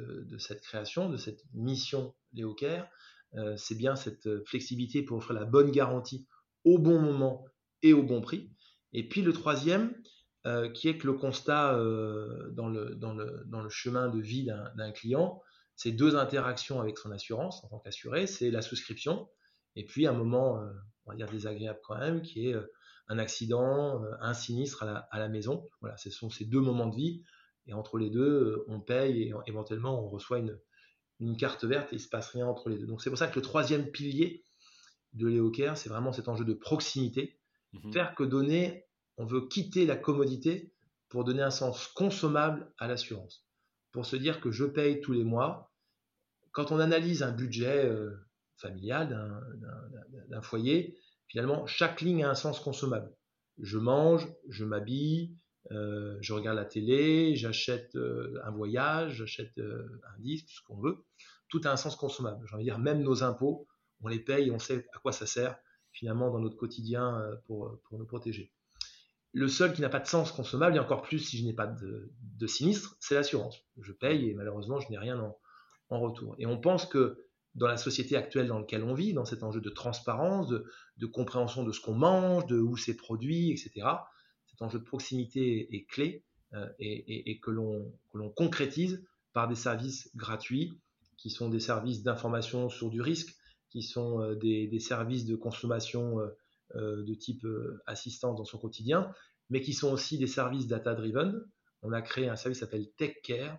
création, de cette mission Léo Care, euh, c'est bien cette flexibilité pour offrir la bonne garantie au bon moment et au bon prix. Et puis le troisième, euh, qui est que le constat euh, dans, le, chemin de vie d'un client, c'est deux interactions avec son assurance en tant qu'assuré, c'est la souscription, et puis un moment, euh, on va dire désagréable quand même, qui est un accident, un sinistre à la, à la, maison. Voilà, ce sont ces deux moments de vie, et entre les deux, on paye et éventuellement on reçoit une, une carte verte et il ne se passe rien entre les deux. Donc c'est pour ça que le troisième pilier de l'EOCare, c'est vraiment cet enjeu de proximité, mmh faire que donner on veut quitter la commodité pour donner un sens consommable à l'assurance. Pour se dire que je paye tous les mois. Quand on analyse un budget euh, familial d'un foyer, finalement, chaque ligne a un sens consommable. Je mange, je m'habille, euh, je regarde la télé, j'achète euh, un voyage, j'achète un disque, ce qu'on veut. Tout a un sens consommable. J'ai envie de dire, même nos impôts, on les paye, on sait à quoi ça sert finalement dans notre quotidien pour, pour nous protéger. Le seul qui n'a pas de sens consommable, et encore plus si je n'ai pas de, sinistre, c'est l'assurance. Je paye et malheureusement, je n'ai rien en, retour. Et on pense que dans la société actuelle dans laquelle on vit, dans cet enjeu de transparence, de, compréhension de ce qu'on mange, de où c'est produit, etc., cet enjeu de proximité est, clé euh, et, que l'on concrétise par des services gratuits qui sont des services d'information sur du risque, qui sont euh, des, services de consommation euh, de type euh, assistance dans son quotidien, mais qui sont aussi des services data-driven. On a créé un service qui s'appelle TechCare,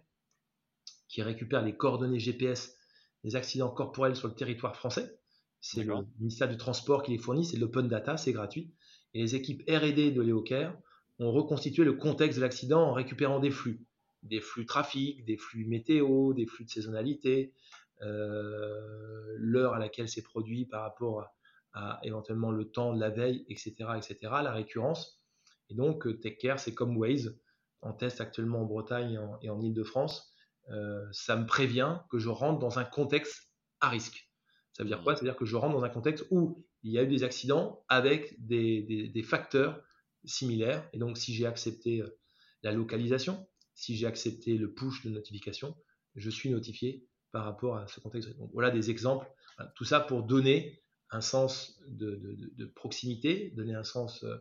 qui récupère les coordonnées GPS des accidents corporels sur le territoire français. C'est le ministère du Transport qui les fournit, c'est l'open data, c'est gratuit. Et les équipes RD de l'EOCare ont reconstitué le contexte de l'accident en récupérant des flux. Des flux trafic, des flux météo, des flux de saisonnalité, euh, l'heure à laquelle c'est produit par rapport à, éventuellement le temps de la veille, etc., etc., la récurrence. Et donc, euh, TechCare, c'est comme Waze, en test actuellement en Bretagne et en, Ile-de-France. Euh, ça me prévient que je rentre dans un contexte à risque. Ça veut dire quoi? C'est-à-dire que je rentre dans un contexte où il y a eu des accidents avec des, des facteurs similaires. Et donc, si j'ai accepté euh, la localisation, si j'ai accepté le push de notification, je suis notifié par rapport à ce contexte. Donc, voilà des exemples. Tout ça pour donner un sens de, proximité, donner un sens euh,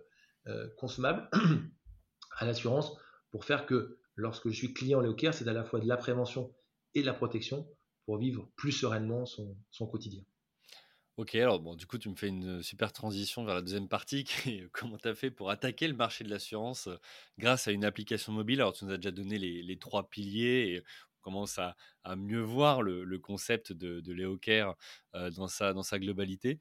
euh, consommable à l'assurance pour faire que lorsque je suis client Léocare, c'est à la fois de la prévention et de la protection pour vivre plus sereinement son, quotidien. Ok, alors bon, du coup, tu me fais une super transition vers la deuxième partie, qui est comment tu as fait pour attaquer le marché de l'assurance euh, grâce à une application mobile? Alors, tu nous as déjà donné les, les trois piliers, et commence à, mieux voir le, concept de, de euh, dans, sa, globalité.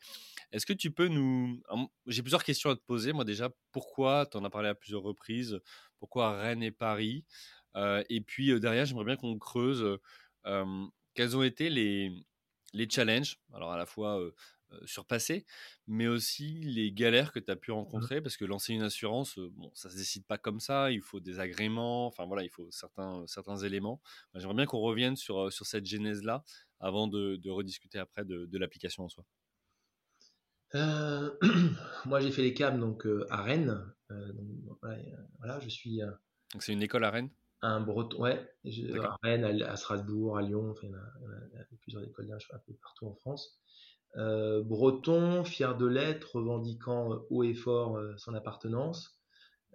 Est-ce que tu peux nous... J'ai plusieurs questions à te poser. Moi déjà, pourquoi, tu en as parlé à plusieurs reprises, pourquoi Rennes et Paris euh, Et puis euh, derrière, j'aimerais bien qu'on creuse quels ont été les, challenges, alors à la fois surpasser, mais aussi les galères que tu as pu mmh rencontrer, parce que lancer une assurance, euh, bon, ça se décide pas comme ça, il faut des agréments, enfin voilà, il faut certains, certains éléments. J'aimerais bien qu'on revienne sur, euh, sur cette genèse-là avant de, rediscuter après de, l'application en soi. moi, j'ai fait les câbles donc à Rennes. voilà, je suis. donc c'est une école à Rennes? Un breton, ouais, à Rennes, à, Strasbourg, à Lyon, enfin, il y a, plusieurs écoles un peu partout en France. Euh, breton, fier de l'être, revendiquant euh, haut et fort euh, son appartenance.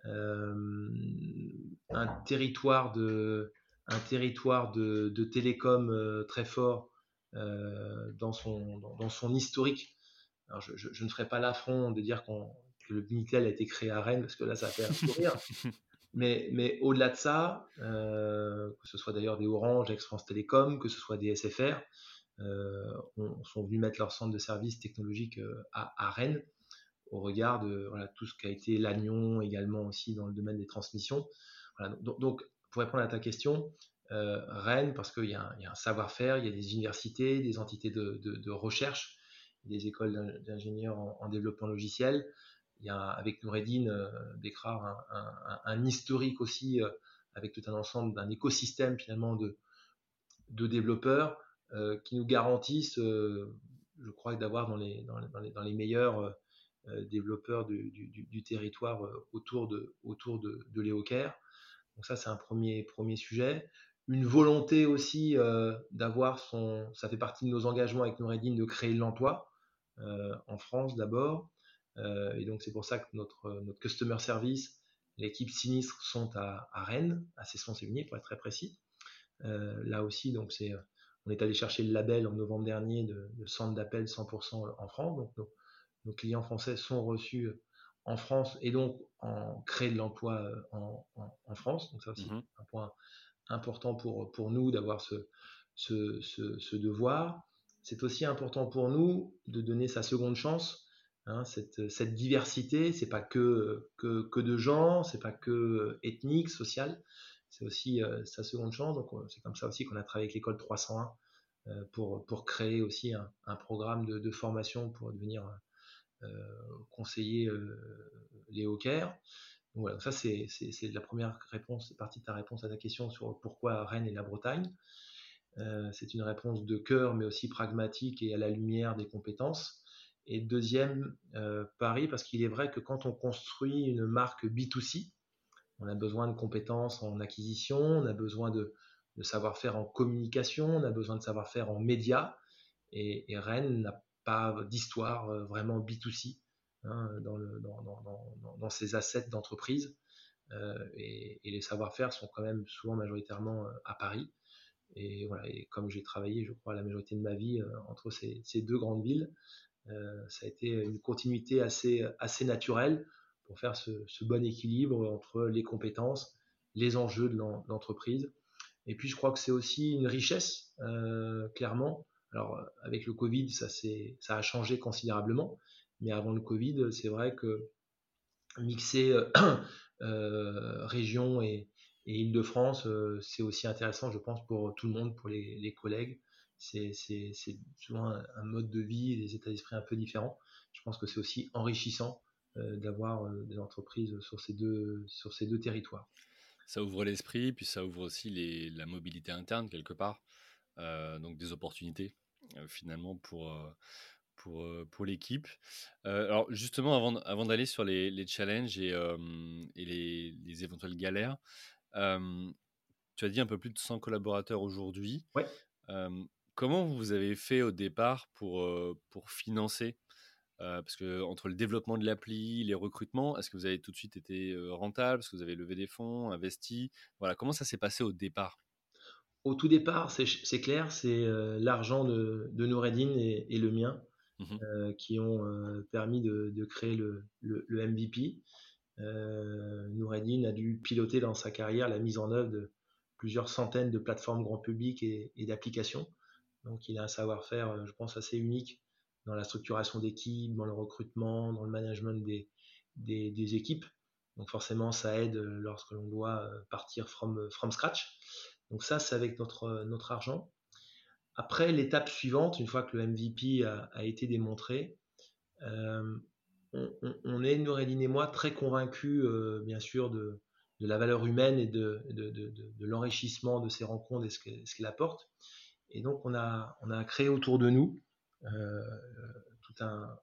un territoire de, un territoire de, de télécom très fort dans, son, dans, son historique. Alors je, je, ne ferai pas l'affront de dire que le Minitel a été créé à Rennes, parce que là, ça fait un sourire. mais, mais au-delà de ça, que ce soit d'ailleurs des Orange, Ex-France Télécom, que ce soit des SFR, euh, sont venus mettre leur centre de service technologique euh, à, Rennes. au regard de tout ce qui a été l'agnon également aussi dans le domaine des transmissions. donc, pour répondre à ta question, Rennes, parce qu'il y, a un savoir-faire, il y a des universités, des entités de, recherche, des écoles d'ingénieurs en, développement logiciel. Il y a avec Noureddin euh, un, historique aussi avec tout un ensemble d'un écosystème finalement de, développeurs euh, qui nous garantissent, euh, je crois, d'avoir dans les, meilleurs euh, développeurs du, territoire autour de, autour de, de Donc ça, c'est un premier, premier sujet. Une volonté aussi d'avoir son... Ça fait partie de nos engagements avec Noureddin de créer de l'emploi en France d'abord. et donc c'est pour ça que notre, notre customer service, l'équipe sinistre sont à, Rennes, à Cesson-Sévigné pour être très précis. Euh, là aussi, donc c'est, on est allé chercher le label en novembre dernier de, centre d'appel 100% en France. Donc nos, clients français sont reçus en France et donc en créer de l'emploi euh, en, France. Donc ça aussi, mmh un point important pour, pour nous d'avoir ce, ce, ce, devoir. C'est aussi important pour nous de donner sa seconde chance. Hein, cette, cette, diversité, c'est pas que, que, que de genre, c'est pas que ethnique, social, c'est aussi euh, sa seconde chance. Donc, c'est comme ça aussi qu'on a travaillé avec l'école 301 euh, pour, pour créer aussi un, programme de, formation pour devenir euh, conseiller les Caire. Donc voilà, ça c'est la première réponse, c'est partie de ta réponse à ta question sur pourquoi Rennes et la Bretagne. c'est une réponse de cœur, mais aussi pragmatique et à la lumière des compétences. Et deuxième, Paris, parce qu'il est vrai que quand on construit une marque B2C, on a besoin de compétences en acquisition, on a besoin de, savoir-faire en communication, on a besoin de savoir-faire en médias. Et, Rennes n'a pas d'histoire euh, vraiment B2C hein, dans, ses assets d'entreprise. Euh, et, les savoir-faire sont quand même souvent majoritairement euh, à Paris. Et, comme j'ai travaillé, je crois, la majorité de ma vie entre ces, deux grandes villes, ça a été une continuité assez naturelle pour faire ce, bon équilibre entre les compétences, les enjeux de l'entreprise. Et puis je crois que c'est aussi une richesse, euh, clairement. Alors avec le Covid, ça, ça a changé considérablement, mais avant le Covid, c'est vrai que mixer euh, euh, région et, Île-de-France, c'est aussi intéressant, je pense, pour tout le monde, pour les, collègues. C'est souvent un, un, mode de vie et des états d'esprit un peu différents. Je pense que c'est aussi enrichissant d'avoir euh, des entreprises sur ces, deux, sur ces deux territoires. Ça ouvre l'esprit, puis ça ouvre aussi les, la mobilité interne quelque part, euh, donc des opportunités finalement pour, pour, pour l'équipe. alors justement, avant, avant d'aller sur les, les, challenges et, et les, les, éventuelles galères, tu as dit un peu plus de 100 collaborateurs aujourd'hui. Ouais. comment vous avez fait au départ pour, pour financer euh, parce que entre le développement de l'appli, les recrutements, est-ce que vous avez tout de suite été euh, rentable? Est-ce que vous avez levé des fonds, investi? Voilà, comment ça s'est passé au départ? Au tout départ, c'est clair, c'est euh, l'argent de, de Noureddin et, le mien mmh qui ont permis de, créer le, MVP. Noureddin a dû piloter dans sa carrière la mise en œuvre de plusieurs centaines de plateformes grand public et, et d'applications. Donc il a un savoir-faire, je pense, assez unique dans la structuration d'équipes, dans le recrutement, dans le management des, équipes. Donc forcément, ça aide euh, lorsque l'on doit euh, partir from, euh, from scratch. Donc ça, c'est avec notre, argent. Après, l'étape suivante, une fois que le MVP a, été démontré, on, est, Noureddin et moi, très convaincus, bien sûr, de, la valeur humaine et de, l'enrichissement de ces rencontres et ce qu'elle apporte. Et donc, on a, on créé autour de nous tout un,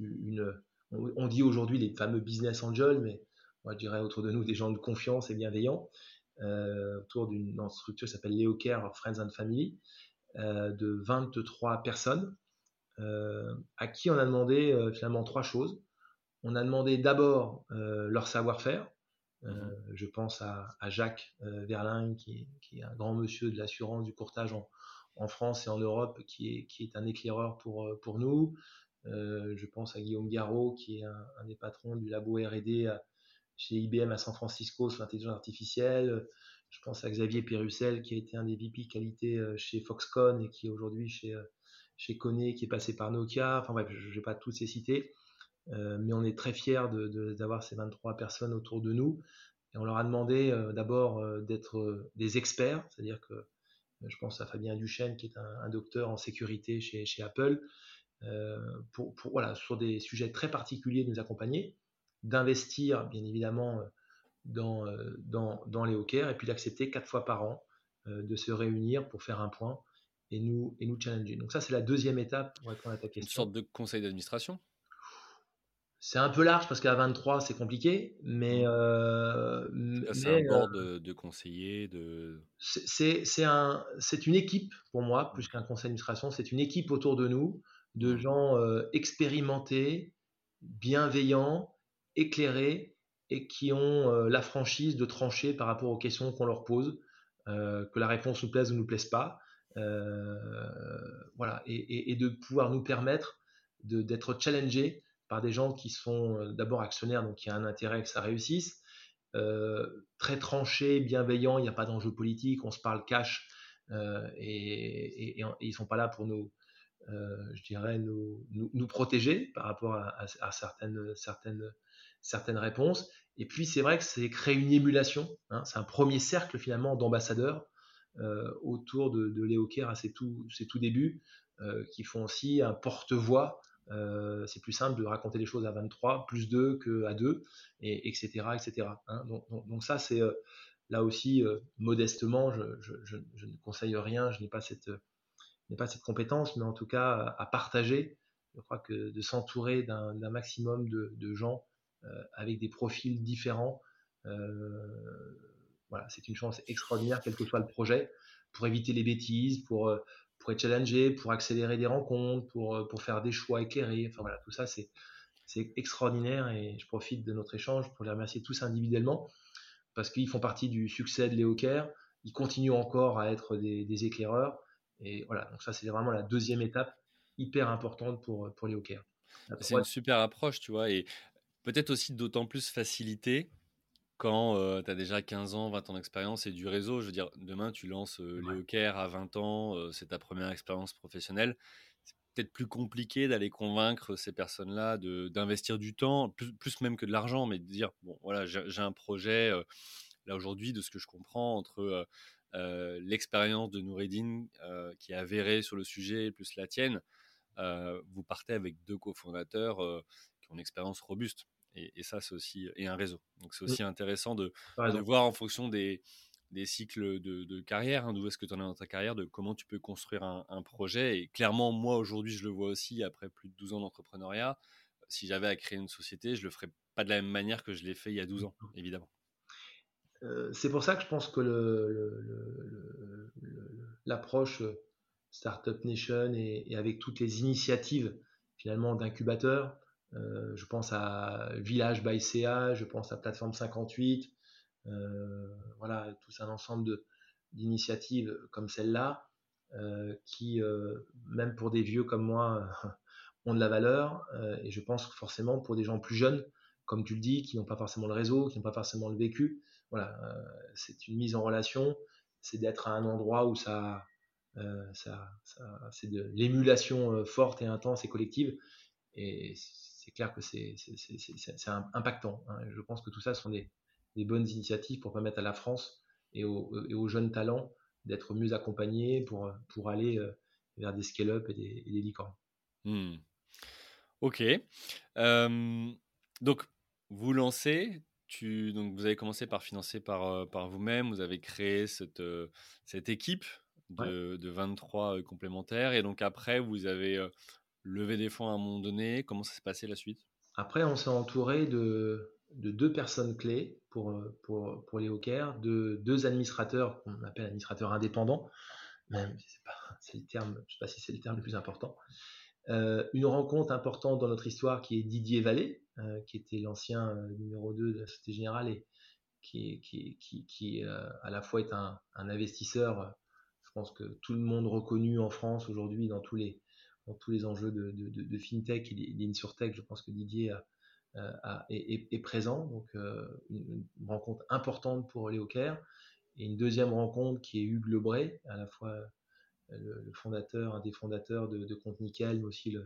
une, on dit aujourd'hui les fameux business angels, mais moi je dirais autour de nous des gens de confiance et bienveillants, euh, autour d'une structure qui s'appelle Leocare Friends and Family, euh, de 23 personnes, à qui on a demandé finalement trois choses. On a demandé d'abord leur savoir-faire. Mmh je pense à, Jacques Verlin, qui qui est, un grand monsieur de l'assurance, du courtage en, en France et en Europe qui est, un éclaireur pour, euh, nous. Euh, je pense à Guillaume Garot, qui est un, des patrons du labo R&D chez IBM à San Francisco sur l'intelligence artificielle. Je pense à Xavier Pérussel, qui a été un des VP qualité euh, chez Foxconn et qui est aujourd'hui chez, chez qui est passé par Nokia. Enfin bref, je ne vais pas tous les citer. mais on est très fiers d'avoir ces 23 personnes autour de nous. Et on leur a demandé d'abord d'être des experts, c'est-à-dire que je pense à Fabien Duchesne qui est un, docteur en sécurité chez, chez Apple, pour, pour, voilà, sur des sujets très particuliers de nous accompagner, d'investir bien évidemment dans, dans, dans les hawkers et puis d'accepter quatre fois par an de se réunir pour faire un point et nous, et nous challenger. Donc ça, c'est la deuxième étape pour répondre à ta question. Une sorte de conseil d'administration c'est un peu large parce qu'à 23, c'est compliqué, mais. C'est un board de, de conseillers. De... C'est un, une équipe, pour moi, plus qu'un conseil d'administration. C'est une équipe autour de nous, de mmh. gens expérimentés, bienveillants, éclairés et qui ont la franchise de trancher par rapport aux questions qu'on leur pose, que la réponse nous plaise ou ne nous plaise pas. voilà, et, et, de pouvoir nous permettre d'être challengés des gens qui sont euh, d'abord actionnaires, donc qui a un intérêt que ça réussisse, euh, très tranchés, bienveillants, il n'y a pas d'enjeu politique, on se parle cash, euh, et, ils ne sont pas là pour nous, je dirais, nous, nous, protéger par rapport à, certaines, certaines, certaines réponses. Et puis c'est vrai que c'est créer une émulation, hein. c'est un premier cercle finalement d'ambassadeurs autour de, de Léo Kerr à ses tout, ses tout débuts, qui font aussi un porte-voix euh, c'est plus simple de raconter les choses à 23 plus 2 qu'à 2, et, etc. etc. Hein. donc, ça, c'est euh, là aussi, euh, modestement, je, ne conseille rien, je n'ai pas, cette, pas cette compétence, mais en tout cas, à partager, je crois que de s'entourer d'un maximum de, gens avec des profils différents, voilà, c'est une chance extraordinaire, quel que soit le projet, pour éviter les bêtises, pour pour être challengé, pour accélérer des rencontres, pour, euh, pour faire des choix éclairés. Enfin voilà, tout ça, c'est, c'est extraordinaire et je profite de notre échange pour les remercier tous individuellement parce qu'ils font partie du succès de Léo Kerr. Ils continuent encore à être des, éclaireurs. Et voilà, donc ça, c'est vraiment la deuxième étape hyper importante pour, pour Léo. C'est une super approche, tu vois, et peut-être aussi d'autant plus facilité quand tu as déjà 15 ans, 20 ans d'expérience et du réseau, je veux dire, demain tu lances euh, Léo à 20 ans, c'est ta première expérience professionnelle, c'est peut-être plus compliqué d'aller convaincre ces personnes-là d'investir du temps, plus, même que de l'argent, mais de dire, bon voilà, j'ai un projet, là aujourd'hui, de ce que je comprends, entre l'expérience de Noureddin qui est avérée sur le sujet, plus la tienne, vous partez avec deux cofondateurs qui ont une expérience robuste. Et, ça, c'est aussi et un réseau. Donc c'est mmh. aussi intéressant de, de, voir en fonction des, des cycles de, carrière, hein, d'où est-ce que tu en es dans ta carrière, de comment tu peux construire un, projet. Et clairement, moi aujourd'hui, je le vois aussi après plus de 12 ans d'entrepreneuriat. Si j'avais à créer une société, je le ferais pas de la même manière que je l'ai fait il y a 12 ans, évidemment. Euh, c'est pour ça que je pense que l'approche le, Startup Nation et, et, avec toutes les initiatives finalement d'incubateurs, euh, je pense à Village by CA, je pense à Plateforme 58, euh, voilà, tout un ensemble d'initiatives comme celle-là, euh, qui, même pour des vieux comme moi, ont de la valeur. et je pense forcément pour des gens plus jeunes, comme tu le dis, qui n'ont pas forcément le réseau, qui n'ont pas forcément le vécu, voilà, c'est une mise en relation, c'est d'être à un endroit où ça, ça, c'est de l'émulation forte et intense et collective. Et c'est clair que c'est impactant. Hein. Je pense que tout ça sont des, bonnes initiatives pour permettre à la France et aux, jeunes talents d'être mieux accompagnés pour, pour aller euh, vers des scale-up et des, licornes. Hmm. Ok. donc, vous lancez, tu, donc vous avez commencé par financer par, euh, par vous-même, vous avez créé cette, euh, cette équipe de, de 23 complémentaires, et donc après, vous avez lever des fonds à un moment donné Comment ça s'est passé la suite? Après, on s'est entouré de, deux personnes clés pour, les hawkers, de deux administrateurs qu'on appelle administrateurs indépendants, même si c'est le terme, je sais pas si c'est le terme le plus important. Euh, une rencontre importante dans notre histoire qui est Didier Vallée, euh, qui était l'ancien euh, numéro 2 de la Société Générale et qui, qui, qui, qui à la fois est un, un, investisseur, je pense que tout le monde reconnu en France aujourd'hui dans tous les, dans tous les enjeux de, fintech et d'insurtech. Je pense que Didier est, présent. Donc, euh, une, rencontre importante pour Léo Kerr. Et une deuxième rencontre qui est Hugues Lebray, à la fois le, fondateur, un des fondateurs de, de Nickel, mais aussi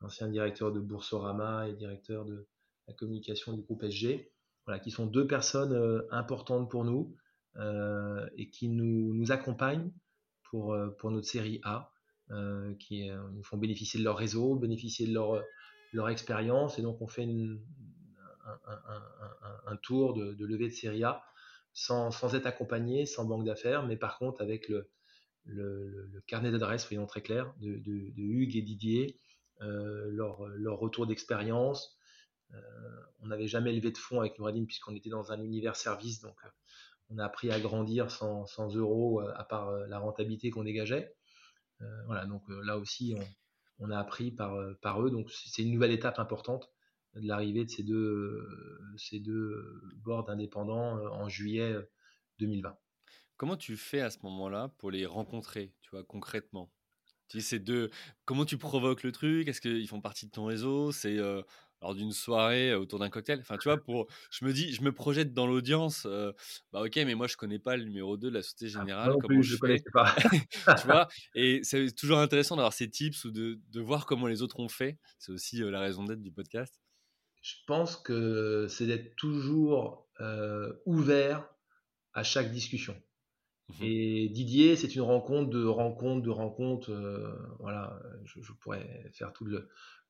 l'ancien directeur de Boursorama et directeur de la communication du groupe SG. Voilà, qui sont deux personnes importantes pour nous et qui nous, accompagnent pour notre série A. Euh, qui euh, nous font bénéficier de leur réseau, bénéficier de leur, leur expérience. Et donc, on fait un, tour de, levée de série A sans, être accompagné, sans banque d'affaires, mais par contre avec le, le, carnet d'adresses, soyons très clairs, de, Hugues et Didier, euh, leur, retour d'expérience. on n'avait jamais levé de fonds avec Nouradine puisqu'on était dans un univers service, donc on a appris à grandir sans euros à part la rentabilité qu'on dégageait. Euh, voilà, donc euh, là aussi, on, a appris par, euh, eux. Donc c'est une nouvelle étape importante de l'arrivée de ces deux, ces boards indépendants en juillet 2020. Comment tu fais à ce moment-là pour les rencontrer, tu vois, concrètement? Tu sais, deux, comment tu provoques le truc? Est-ce qu'ils font partie de ton réseau? C'est lors d'une soirée autour d'un cocktail? Enfin, tu vois, pour, je me dis, je me projette dans l'audience. bah ok, mais moi je connais pas le numéro 2 de la Société ah, Générale. non plus, je, ne connais pas. tu vois, et c'est toujours intéressant d'avoir ces tips ou de, de, voir comment les autres ont fait. C'est aussi la raison d'être du podcast. Je pense que c'est d'être toujours ouvert à chaque discussion. Mmh et Didier, c'est une rencontre de rencontre de rencontre. voilà, je, je, pourrais faire tout le,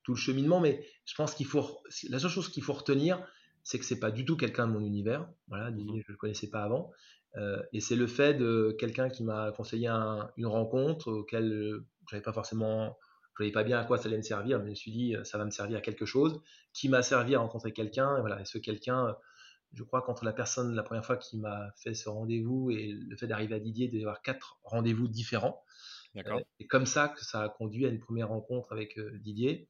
tout le cheminement, mais je pense qu'il faut la seule chose qu'il faut retenir, c'est que c'est pas du tout quelqu'un de mon univers. Voilà, mmh je le connaissais pas avant, euh, et c'est le fait de quelqu'un qui m'a conseillé une rencontre auquel euh, j'avais pas forcément, je savais pas bien à quoi ça allait me servir, mais je me suis dit ça va me servir à quelque chose, qui m'a servi à rencontrer quelqu'un, et voilà, et ce quelqu'un, je crois qu'entre la personne la première fois qui m'a fait ce rendez-vous et le fait d'arriver à Didier, d'avoir quatre rendez-vous différents. Euh, et comme ça que ça a conduit à une première rencontre avec Didier.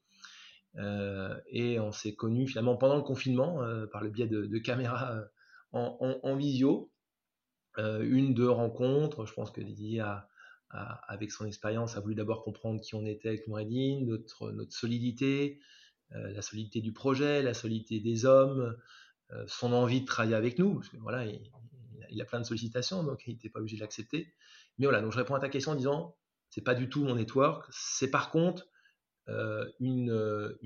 Euh, et on s'est connus finalement pendant le confinement euh, par le biais de, caméras euh, en, visio. une, deux rencontres. Je pense que Didier a, avec son expérience, a voulu d'abord comprendre qui on était avec Noureddin, notre, notre solidité, la solidité du projet, la solidité des hommes, son envie de travailler avec nous. Parce que voilà, il, a plein de sollicitations, donc il n'était pas obligé de l'accepter. Mais voilà, donc je réponds à ta question en disant, c'est pas du tout mon network. C'est par contre euh, une,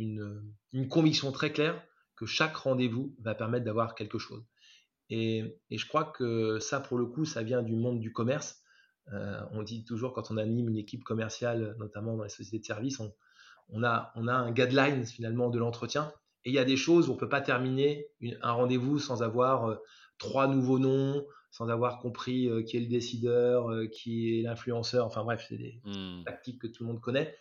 une, conviction très claire que chaque rendez-vous va permettre d'avoir quelque chose. Et, je crois que ça, pour le coup, ça vient du monde du commerce. Euh, on dit toujours quand on anime une équipe commerciale, notamment dans les sociétés de services, on, a, on a un guideline finalement de l'entretien. Et il y a des choses où on ne peut pas terminer un rendez-vous sans avoir euh, trois nouveaux noms, sans avoir compris qui est le décideur, qui est l'influenceur. Enfin bref, c'est des mmh. tactiques que tout le monde connaît.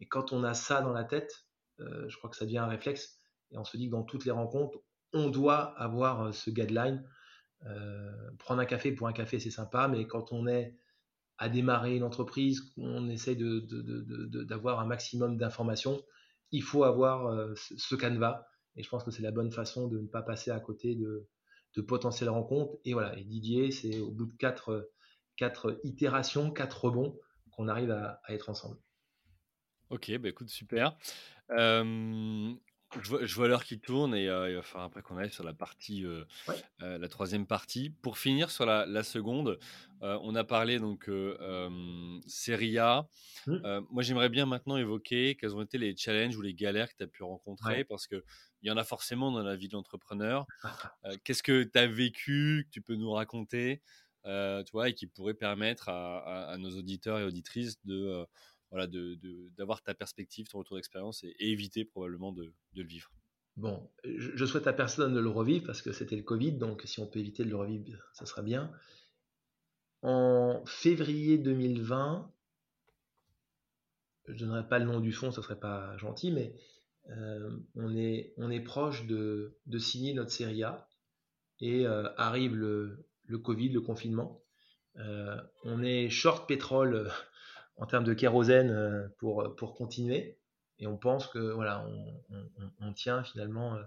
Et quand on a ça dans la tête, euh, je crois que ça devient un réflexe. Et on se dit que dans toutes les rencontres, on doit avoir euh, ce guideline. Euh, prendre un café pour un café, c'est sympa, mais quand on est à démarrer une entreprise, qu'on essaye d'avoir un maximum d'informations, il faut avoir ce canevas. Et je pense que c'est la bonne façon de ne pas passer à côté de, potentielles rencontres. Et voilà, et Didier, c'est au bout de quatre, quatre itérations, quatre rebonds qu'on arrive à être ensemble. Ok, bah écoute, super. Je vois, l'heure qui tourne et il va falloir après qu'on aille sur la partie, la troisième partie. Pour finir sur la, seconde, on a parlé donc Serie A. Mmh. moi, j'aimerais bien maintenant évoquer quels ont été les challenges ou les galères que tu as pu rencontrer parce qu'il y en a forcément dans la vie de l'entrepreneur. Qu'est-ce que tu as vécu, que tu peux nous raconter, tu vois, et qui pourrait permettre à nos auditeurs et auditrices de voilà, d'avoir ta perspective, ton retour d'expérience et, éviter probablement de, le vivre. Bon, je, souhaite à personne de le revivre parce que c'était le Covid, donc si on peut éviter de le revivre, ça sera bien. En février 2020, je ne donnerai pas le nom du fonds, ça serait pas gentil, mais euh, on, est, on est proche de, signer notre série A et euh, arrive le, le, Covid, le confinement. Euh, on est short pétrole en termes de kérosène euh, pour, pour continuer. Et on pense que voilà, on, tient finalement euh,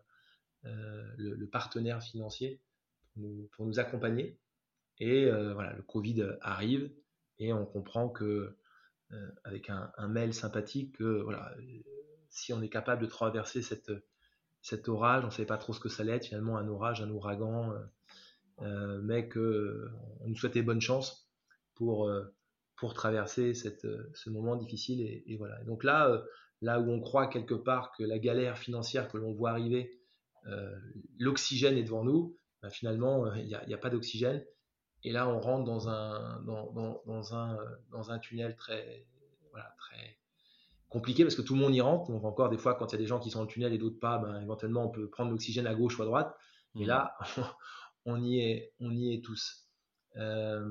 euh, le, partenaire financier pour nous, accompagner. Et voilà, le Covid arrive et on comprend que avec un, mail sympathique que voilà, si on est capable de traverser cette, cet orage, on ne savait pas trop ce que ça allait être, finalement un orage, un ouragan, mais qu'on nous souhaitait bonne chance pour pour traverser cette, ce moment difficile. Et, voilà. donc là, là où on croit quelque part que la galère financière que l'on voit arriver, l'oxygène est devant nous, ben, finalement, il n'y a, a, pas d'oxygène. Et là, on rentre dans un, dans, dans, dans un, dans un tunnel très, voilà, très compliqué parce que tout le monde y rentre. Donc, encore des fois, quand il y a des gens qui sont dans le tunnel et d'autres pas, ben, éventuellement, on peut prendre l'oxygène à gauche ou à droite. Mais mmh. là, on y est, on y est tous. Euh,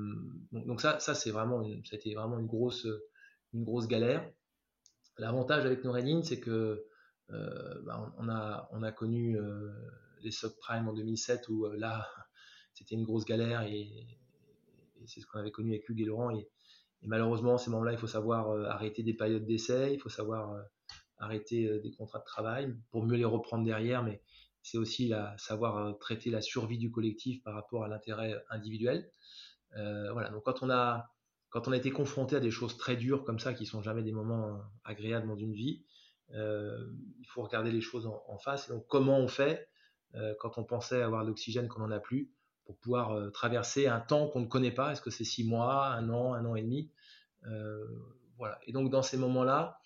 donc, ça, ça c'est vraiment, c'était vraiment une grosse, une grosse galère. L'avantage avec Noredine, c'est que euh, ben, on, a, on a connu euh, les subprimes en 2007 où là, c'était une grosse galère et, c'est ce qu'on avait connu avec Hugues et Laurent. Et, malheureusement, à ces moments-là, il faut savoir arrêter des périodes d'essai, il faut savoir arrêter des contrats de travail pour mieux les reprendre derrière, mais c'est aussi la, savoir traiter la survie du collectif par rapport à l'intérêt individuel. voilà, donc quand on a quand on a été confronté à des choses très dures comme ça, qui sont jamais des moments agréables dans une vie, il faut regarder les choses en, face. donc comment on fait quand on pensait avoir l'oxygène qu'on n'en a plus pour pouvoir euh, traverser un temps qu'on ne connaît pas? Est-ce que c'est six mois, un an, un an et demi? Euh, Voilà. Et donc dans ces moments-là,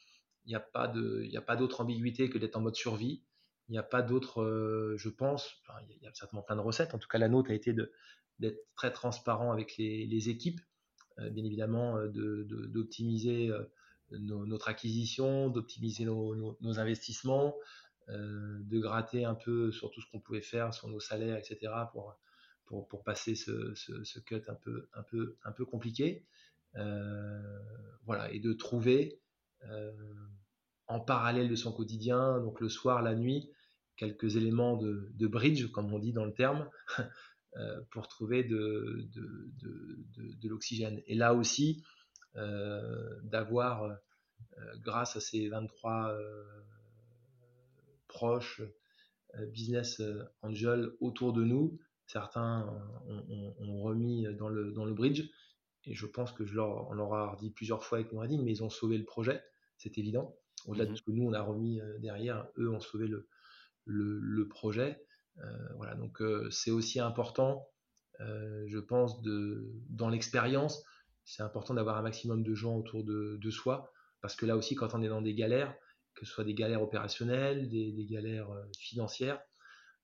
il n'y a pas d'autre ambiguïté que d'être en mode survie. Il n'y a pas d'autre, euh, je pense. il y a certainement plein de recettes. En tout cas, la nôtre a été d'être très transparent avec les, équipes, bien évidemment, d'optimiser de, notre acquisition, d'optimiser nos, investissements, de gratter un peu sur tout ce qu'on pouvait faire sur nos salaires, etc. pour pour, passer ce, ce, cut un peu, un peu, un peu compliqué. Euh, voilà, et de trouver euh, en parallèle de son quotidien, donc le soir, la nuit, quelques éléments de, de bridge, comme on dit dans le terme, euh, pour trouver de, de, de, de l'oxygène. Et là aussi, d'avoir, grâce à ces 23 proches business angels autour de nous, certains ont, remis dans le, dans le bridge. Et je pense que je leur, on leur a dit plusieurs fois avec Nouradine, mais ils ont sauvé le projet, c'est évident. Au-delà de mhm. ce que nous, on a remis euh, derrière, eux ont sauvé le, le, projet. Euh, voilà, donc euh, c'est aussi important, je pense, dans l'expérience, c'est important d'avoir un maximum de gens autour de, soi, parce que là aussi, quand on est dans des galères, que ce soit des galères opérationnelles, des, galères financières,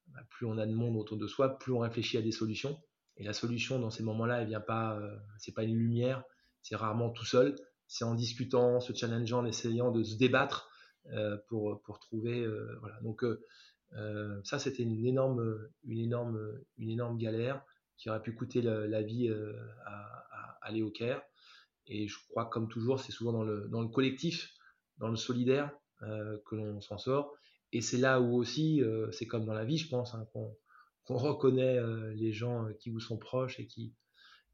bah, plus on a de monde autour de soi, plus on réfléchit à des solutions. Et la solution dans ces moments-là, elle vient pas, euh, c'est pas une lumière, c'est rarement tout seul. C'est en discutant, se challengeant, en essayant de se débattre euh, pour, pour trouver. Euh, voilà. Donc ça, c'était une énorme, une énorme, une énorme galère qui aurait pu coûter la, vie à, à, Léo Caire. Et je crois, comme toujours, c'est souvent dans le, dans le collectif, dans le solidaire que l'on s'en sort. Et c'est là où aussi, euh, c'est comme dans la vie, je pense, hein, qu'on reconnaît euh, les gens euh, qui vous sont proches et qui.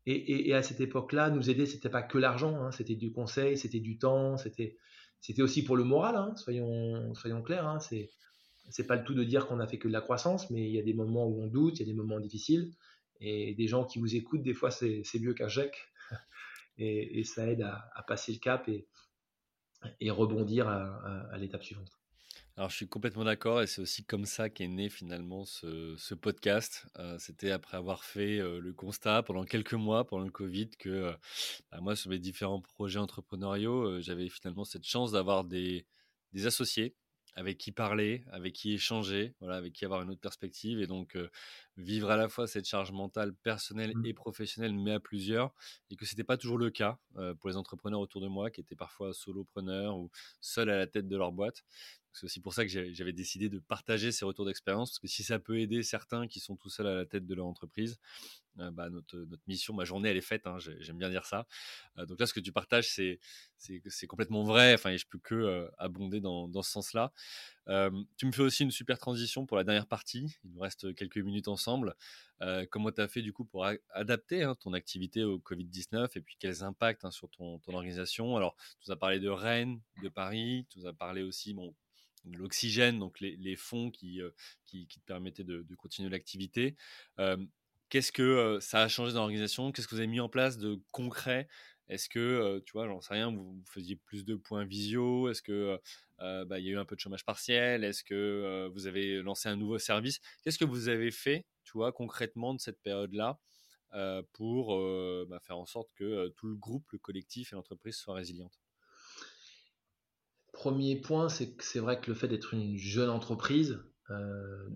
Et, et, à cette époque-là, nous aider, c'était pas que l'argent, hein, c'était du conseil, c'était du temps, c'était c'était aussi pour le moral. Hein, soyons clairs. Hein, c'est pas le tout de dire qu'on a fait que de la croissance, mais il y a des moments où on doute, il y a des moments difficiles, et des gens qui vous écoutent, des fois, c'est mieux qu'un chèque, et, ça aide à, passer le cap et, rebondir à l'étape suivante. Alors, je suis complètement d'accord et c'est aussi comme ça qu'est né finalement ce, podcast. Euh, c'était après avoir fait euh, le constat pendant quelques mois, pendant le Covid, que euh, bah, moi, sur mes différents projets entrepreneuriaux, j'avais finalement cette chance d'avoir des, des, associés avec qui parler, avec qui échanger, voilà, avec qui avoir une autre perspective et donc vivre à la fois cette charge mentale personnelle mmh. et professionnelle, mais à plusieurs, et que c'était pas toujours le cas pour les entrepreneurs autour de moi qui étaient parfois solopreneurs ou seuls à la tête de leur boîte. C'est aussi pour ça que j'avais décidé de partager ces retours d'expérience, parce que si ça peut aider certains qui sont tout seuls à la tête de leur entreprise, euh, bah, notre, notre, mission, ma journée, elle est faite, hein, j'aime bien dire ça. Euh, donc là, ce que tu partages, c'est complètement vrai, enfin, je peux que euh, abonder dans, dans ce sens-là. tu me fais aussi une super transition pour la dernière partie, il nous reste quelques minutes ensemble. comment tu as fait du coup pour adapter hein, ton activité au Covid-19 et puis quels impacts hein, sur ton, ton, organisation? Alors, tu nous as parlé de Rennes, de Paris, tu nous as parlé aussi, bon, l'oxygène, donc les, fonds qui, euh, qui, te permettaient de, continuer l'activité. Qu'est-ce que ça a changé dans l'organisation? Qu'est-ce que vous avez mis en place de concret? Est-ce que, tu vois, j'en sais rien, vous, faisiez plus de points visio? Est-ce que bah, il y a eu un peu de chômage partiel? Est-ce que vous avez lancé un nouveau service? Qu'est-ce que vous avez fait, tu vois, concrètement de cette période-là pour bah, faire en sorte que tout le groupe, le collectif et l'entreprise soient résilientes? Premier point, c'est que c'est vrai que le fait d'être une jeune entreprise,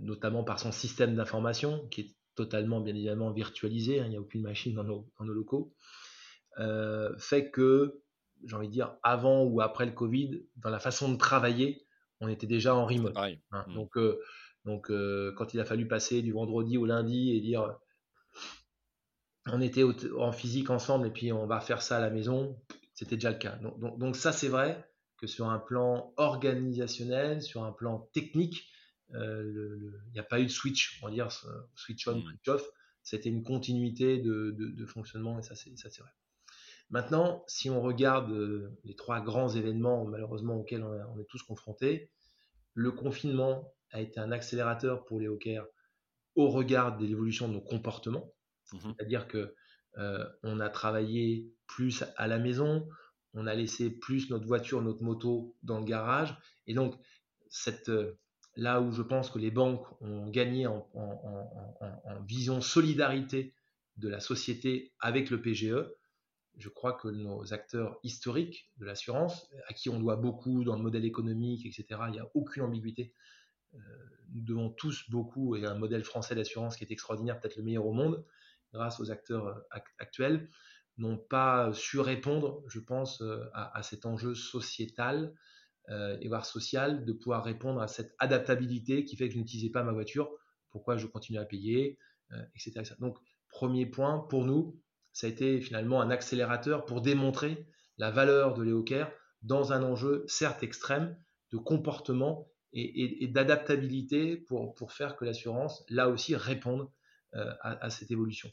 notamment par son système d'information, qui est totalement bien évidemment virtualisé, hein, il n'y a aucune machine dans nos, locaux, fait que, j'ai envie de dire, avant ou après le Covid, dans la façon de travailler, on était déjà en remote. Hein. Mmh. Donc, donc quand il a fallu passer du vendredi au lundi et dire on était en physique ensemble et puis on va faire ça à la maison, c'était déjà le cas. Donc, ça, c'est vrai que sur un plan organisationnel, sur un plan technique, il n'y a pas eu de switch, on va dire switch on, mmh. switch off. C'était une continuité de, fonctionnement et ça, c'est vrai. Maintenant, si on regarde les trois grands événements, malheureusement, auxquels on, est tous confrontés, le confinement a été un accélérateur pour les hawkers au regard de l'évolution de nos comportements. Mmh C'est-à-dire que euh, on a travaillé plus à la maison, on a laissé plus notre voiture, notre moto dans le garage. Et donc, cette, euh, là où je pense que les banques ont gagné en, vision solidarité de la société avec le PGE, je crois que nos acteurs historiques de l'assurance, à qui on doit beaucoup dans le modèle économique, etc., il n'y a aucune ambiguïté. Euh, nous devons tous beaucoup, et un modèle français d'assurance qui est extraordinaire, peut-être le meilleur au monde, grâce aux acteurs euh, actuels, n'ont pas su répondre, je pense, euh, à, cet enjeu sociétal euh, et voire social, de pouvoir répondre à cette adaptabilité qui fait que je n'utilisais pas ma voiture, pourquoi je continue à payer, etc., Donc, premier point, pour nous, ça a été finalement un accélérateur pour démontrer la valeur de l'EOCare dans un enjeu certes extrême de comportement et, d'adaptabilité pour, pour faire que l'assurance, là aussi, réponde à, cette évolution.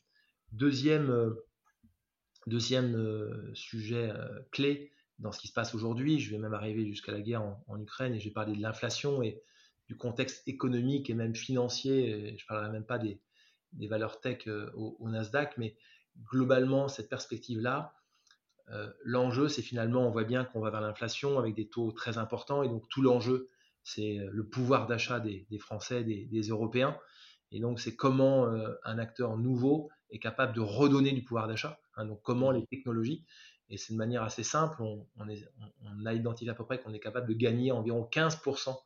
Deuxième, euh, deuxième euh, sujet euh, clé dans ce qui se passe aujourd'hui, je vais même arriver jusqu'à la guerre en, Ukraine et je vais parler de l'inflation et du contexte économique et même financier. je ne parlerai même pas des, valeurs tech au, Nasdaq, mais globalement, cette perspective-là, l'enjeu, c'est finalement, on voit bien qu'on va vers l'inflation avec des taux très importants et donc tout l'enjeu, c'est le pouvoir d'achat des, Français, des, des Européens. Et donc, c'est comment un acteur nouveau est capable de redonner du pouvoir d'achat. Hein, donc, comment mmh. les technologies, et c'est de manière assez simple, on, a identifié à peu près qu'on est capable de gagner environ 15%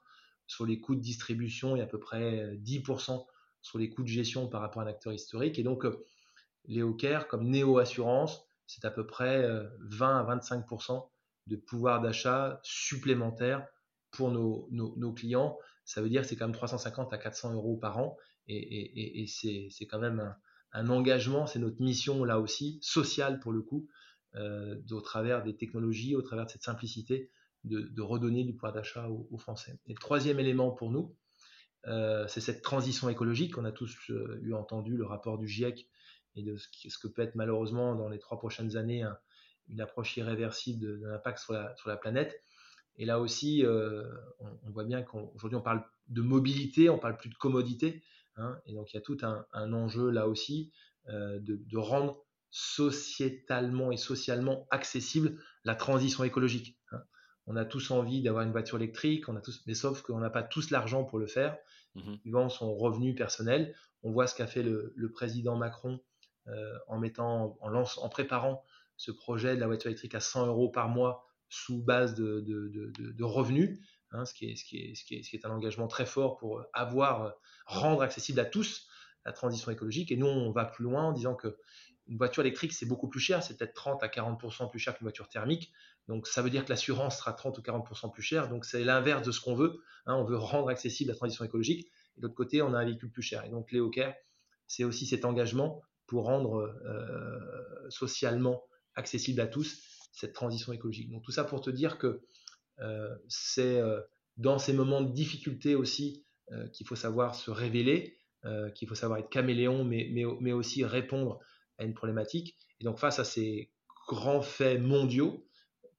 sur les coûts de distribution et à peu près 10% sur les coûts de gestion par rapport à un acteur historique. Et donc, les comme Néo Assurance, c'est à peu près 20 à 25% de pouvoir d'achat supplémentaire pour nos, clients. Ça veut dire que c'est quand même 350 à 400 euros par an. Et, c'est quand même un, engagement, c'est notre mission là aussi, sociale pour le coup, euh, au travers des technologies, au travers de cette simplicité, de, redonner du pouvoir d'achat aux, Français. Et le troisième élément pour nous, euh, c'est cette transition écologique. On a tous euh, eu entendu le rapport du GIEC et de ce, que peut être malheureusement dans les trois prochaines années une approche irréversible de, l'impact sur la, planète. Et là aussi, on, voit bien qu'aujourd'hui on parle de mobilité, on parle plus de commodité, Hein, et donc il y a tout un, enjeu là aussi de, rendre sociétalement et socialement accessible la transition écologique. Hein. On a tous envie d'avoir une voiture électrique, on a tous, mais sauf qu'on n'a pas tous l'argent pour le faire. Mmh Suivant son revenu personnel, on voit ce qu'a fait le, président Macron euh, en mettant, en, lance, en préparant ce projet de la voiture électrique à 100 euros par mois sous base de, de revenus. Hein, ce, qui est, ce, qui est, ce, qui est, ce, qui est, un engagement très fort pour avoir, rendre accessible à tous la transition écologique. Et nous, on va plus loin en disant que une voiture électrique, c'est beaucoup plus cher, c'est peut-être 30 à 40% plus cher qu'une voiture thermique. Donc ça veut dire que l'assurance sera 30 ou 40% plus cher. Donc c'est l'inverse de ce qu'on veut. Hein. on veut rendre accessible la transition écologique. Et de l'autre côté, on a un véhicule plus cher. Et donc Léo Care, c'est aussi cet engagement pour rendre euh, socialement accessible à tous cette transition écologique. Donc tout ça pour te dire que euh, c'est euh, dans ces moments de difficulté aussi qu'il faut savoir se révéler, qu'il faut savoir être caméléon, mais, aussi répondre à une problématique. Et donc face à ces grands faits mondiaux,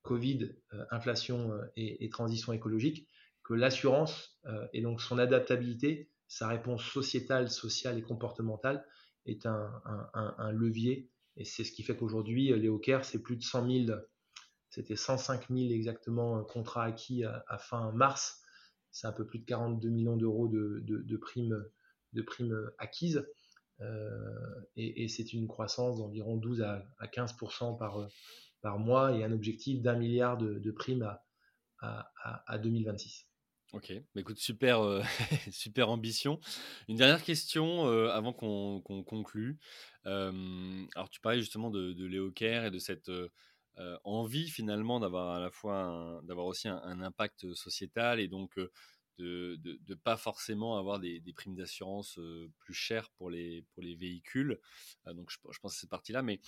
Covid, inflation et, transition écologique, que l'assurance et donc son adaptabilité, sa réponse sociétale, sociale et comportementale est un, levier. Et c'est ce qui fait qu'aujourd'hui, Léo Kerr, c'est plus de 100 000 c'était 105 000 exactement contrats acquis à, fin mars. C'est un peu plus de 42 millions d'euros de primes acquises. Et, c'est une croissance d'environ 12 à, 15% par, par mois et un objectif d'un milliard de, primes à, à 2026. Ok, bah, écoute, super, super ambition. Une dernière question avant qu'on conclue. alors, tu parlais justement de, de Léo Kerr et de cette envie finalement d'avoir à la fois d'avoir aussi un, impact sociétal et donc de ne pas forcément avoir des, primes d'assurance plus chères pour les, pour les véhicules. donc, je, je pense c'est cette partie-là. Mais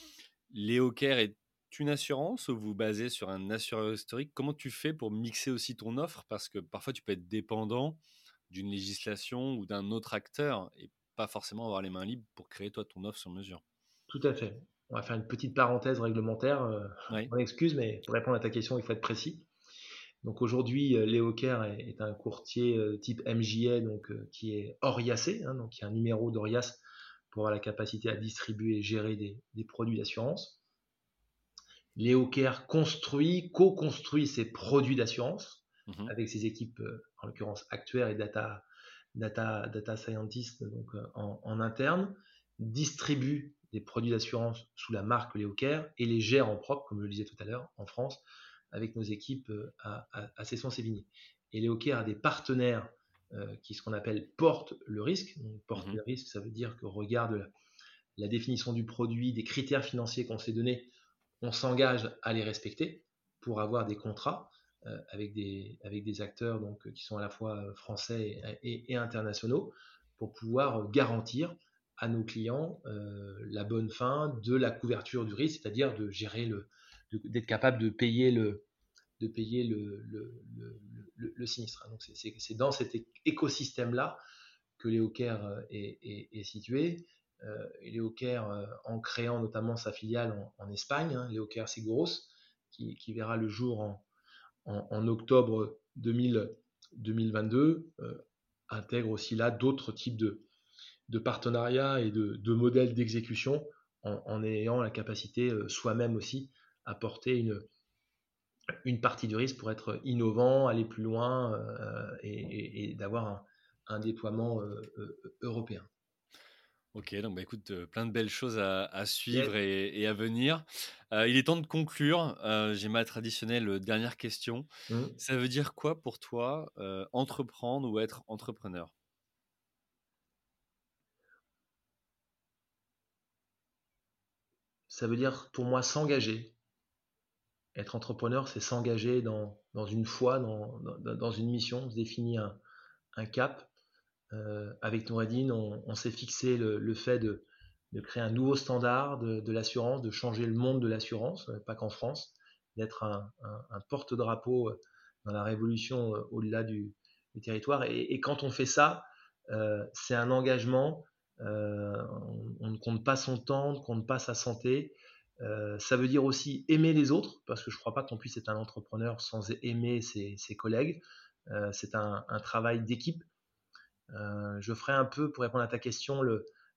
Léo Kerr est une assurance ou vous basez sur un assureur historique? Comment tu fais pour mixer aussi ton offre? Parce que parfois tu peux être dépendant d'une législation ou d'un autre acteur et pas forcément avoir les mains libres pour créer toi ton offre sur mesure. Tout à fait. On va faire une petite parenthèse réglementaire. Euh, on excuse, mais pour répondre à ta question, il faut être précis. Donc aujourd'hui, euh, Léo Kerr est, un courtier euh, type MJA, donc qui est oriacé, hein, donc qui a un numéro d'Orias pour avoir la capacité à distribuer et gérer des produits d'assurance. Léo Kerr construit, co-construit ses produits d'assurance mhm. avec ses équipes, euh, en l'occurrence actuaires et data, data, data scientists donc, euh, en, interne, distribue des produits d'assurance sous la marque Léo Kerr et les gère en propre, comme je le disais tout à l'heure, en France, avec nos équipes euh, à, à, à Cesson-Sévigné. Et Léo Kerr a des partenaires qui, ce qu'on appelle, portent le risque. Donc, porte mhm. le risque, ça veut dire que regarde la, la définition du produit, des critères financiers qu'on s'est donnés on s'engage à les respecter pour avoir des contrats euh, avec, des, avec des acteurs donc, qui sont à la fois euh, français et, internationaux pour pouvoir garantir à nos clients euh, la bonne fin de la couverture du risque, c'est-à-dire de gérer le, d'être capable de payer le, de payer le, le, sinistre. Donc c'est, dans cet écosystème-là que Léo est, est, situé euh, Kerr euh, en créant notamment sa filiale en, Espagne, hein, Kerr Seguros, qui, verra le jour en, octobre 2022, euh, intègre aussi là d'autres types de, de partenariats et de, modèles d'exécution en, ayant la capacité soi-même aussi à porter une, une partie du risque pour être innovant, aller plus loin et, d'avoir un, déploiement européen. Ok, donc bah, écoute, plein de belles choses à, suivre et, à venir. il est temps de conclure. J'ai ma traditionnelle dernière question. Mmh. Ça veut dire quoi pour toi entreprendre ou être entrepreneur? Ça veut dire pour moi s'engager. Être entrepreneur, c'est s'engager dans, une foi, dans, une mission, se définir un cap euh, avec Noureddin, on, s'est fixé le, fait de, créer un nouveau standard de, l'assurance, de changer le monde de l'assurance, euh, pas qu'en France, d'être un, porte-drapeau euh, dans la révolution au-delà du, territoire. Et, quand on fait ça, c'est un engagement. on, ne compte pas son temps, on ne compte pas sa santé. Ça veut dire aussi aimer les autres, parce que je ne crois pas qu'on puisse être un entrepreneur sans aimer ses, collègues. c'est un, travail d'équipe. Euh, je ferai un peu, pour répondre à ta question,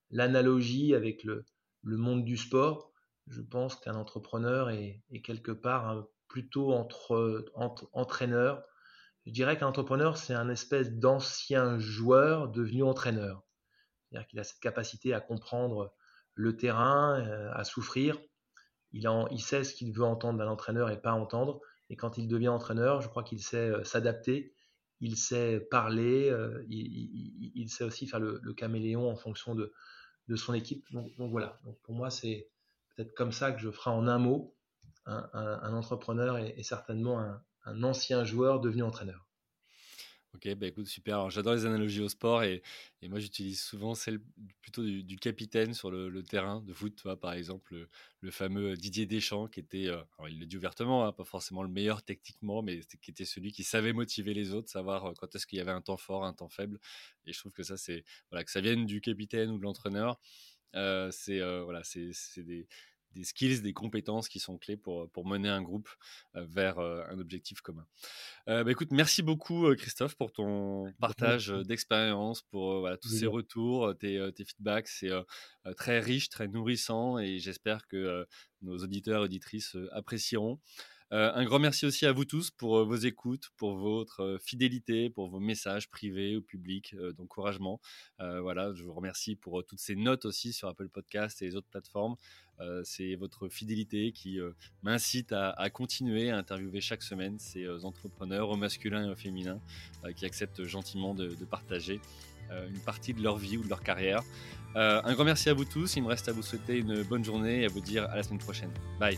l'analogie avec le, monde du sport. Je pense qu'un entrepreneur est, quelque part plutôt entre, entraîneur. Je dirais qu'un entrepreneur, c'est un espèce d'ancien joueur devenu entraîneur. C'est-à-dire qu'il a cette capacité à comprendre le terrain, euh, à souffrir. Il, sait ce qu'il veut entendre d'un entraîneur et pas entendre. Et quand il devient entraîneur, je crois qu'il sait euh, s'adapter il sait parler, euh, il, sait aussi faire le, caméléon en fonction de, son équipe. Donc, voilà, donc pour moi c'est peut-être comme ça que je ferai en un mot un, entrepreneur et, certainement un, ancien joueur devenu entraîneur. Ok, bah écoute, super. J'adore les analogies au sport et, moi j'utilise souvent celle plutôt du, capitaine sur le, terrain de foot, par exemple le, fameux Didier Deschamps qui était, euh, il le dit ouvertement, hein, pas forcément le meilleur techniquement, mais qui était celui qui savait motiver les autres, savoir euh, quand est-ce qu'il y avait un temps fort, un temps faible. Et je trouve que ça, c'est voilà, que ça vienne du capitaine ou de l'entraîneur, euh, c'est voilà, c'est des des skills, des compétences qui sont clés pour, pour mener un groupe euh, vers euh, un objectif commun. Euh, bah, écoute, merci beaucoup Christophe pour ton partage d'expérience, pour tous ces retours, tes, tes feedbacks. C'est très riche, très nourrissant et j'espère que nos auditeurs et auditrices apprécieront. Un grand merci aussi à vous tous pour vos écoutes, pour votre fidélité, pour vos messages privés ou publics d'encouragement. voilà, je vous remercie pour toutes ces notes aussi sur Apple Podcast et les autres plateformes. c'est votre fidélité qui m'incite à, continuer à interviewer chaque semaine ces entrepreneurs au masculin et au féminin qui acceptent gentiment de, de partager une partie de leur vie ou de leur carrière. un grand merci à vous tous. Il me reste à vous souhaiter une bonne journée et à vous dire à la semaine prochaine. Bye.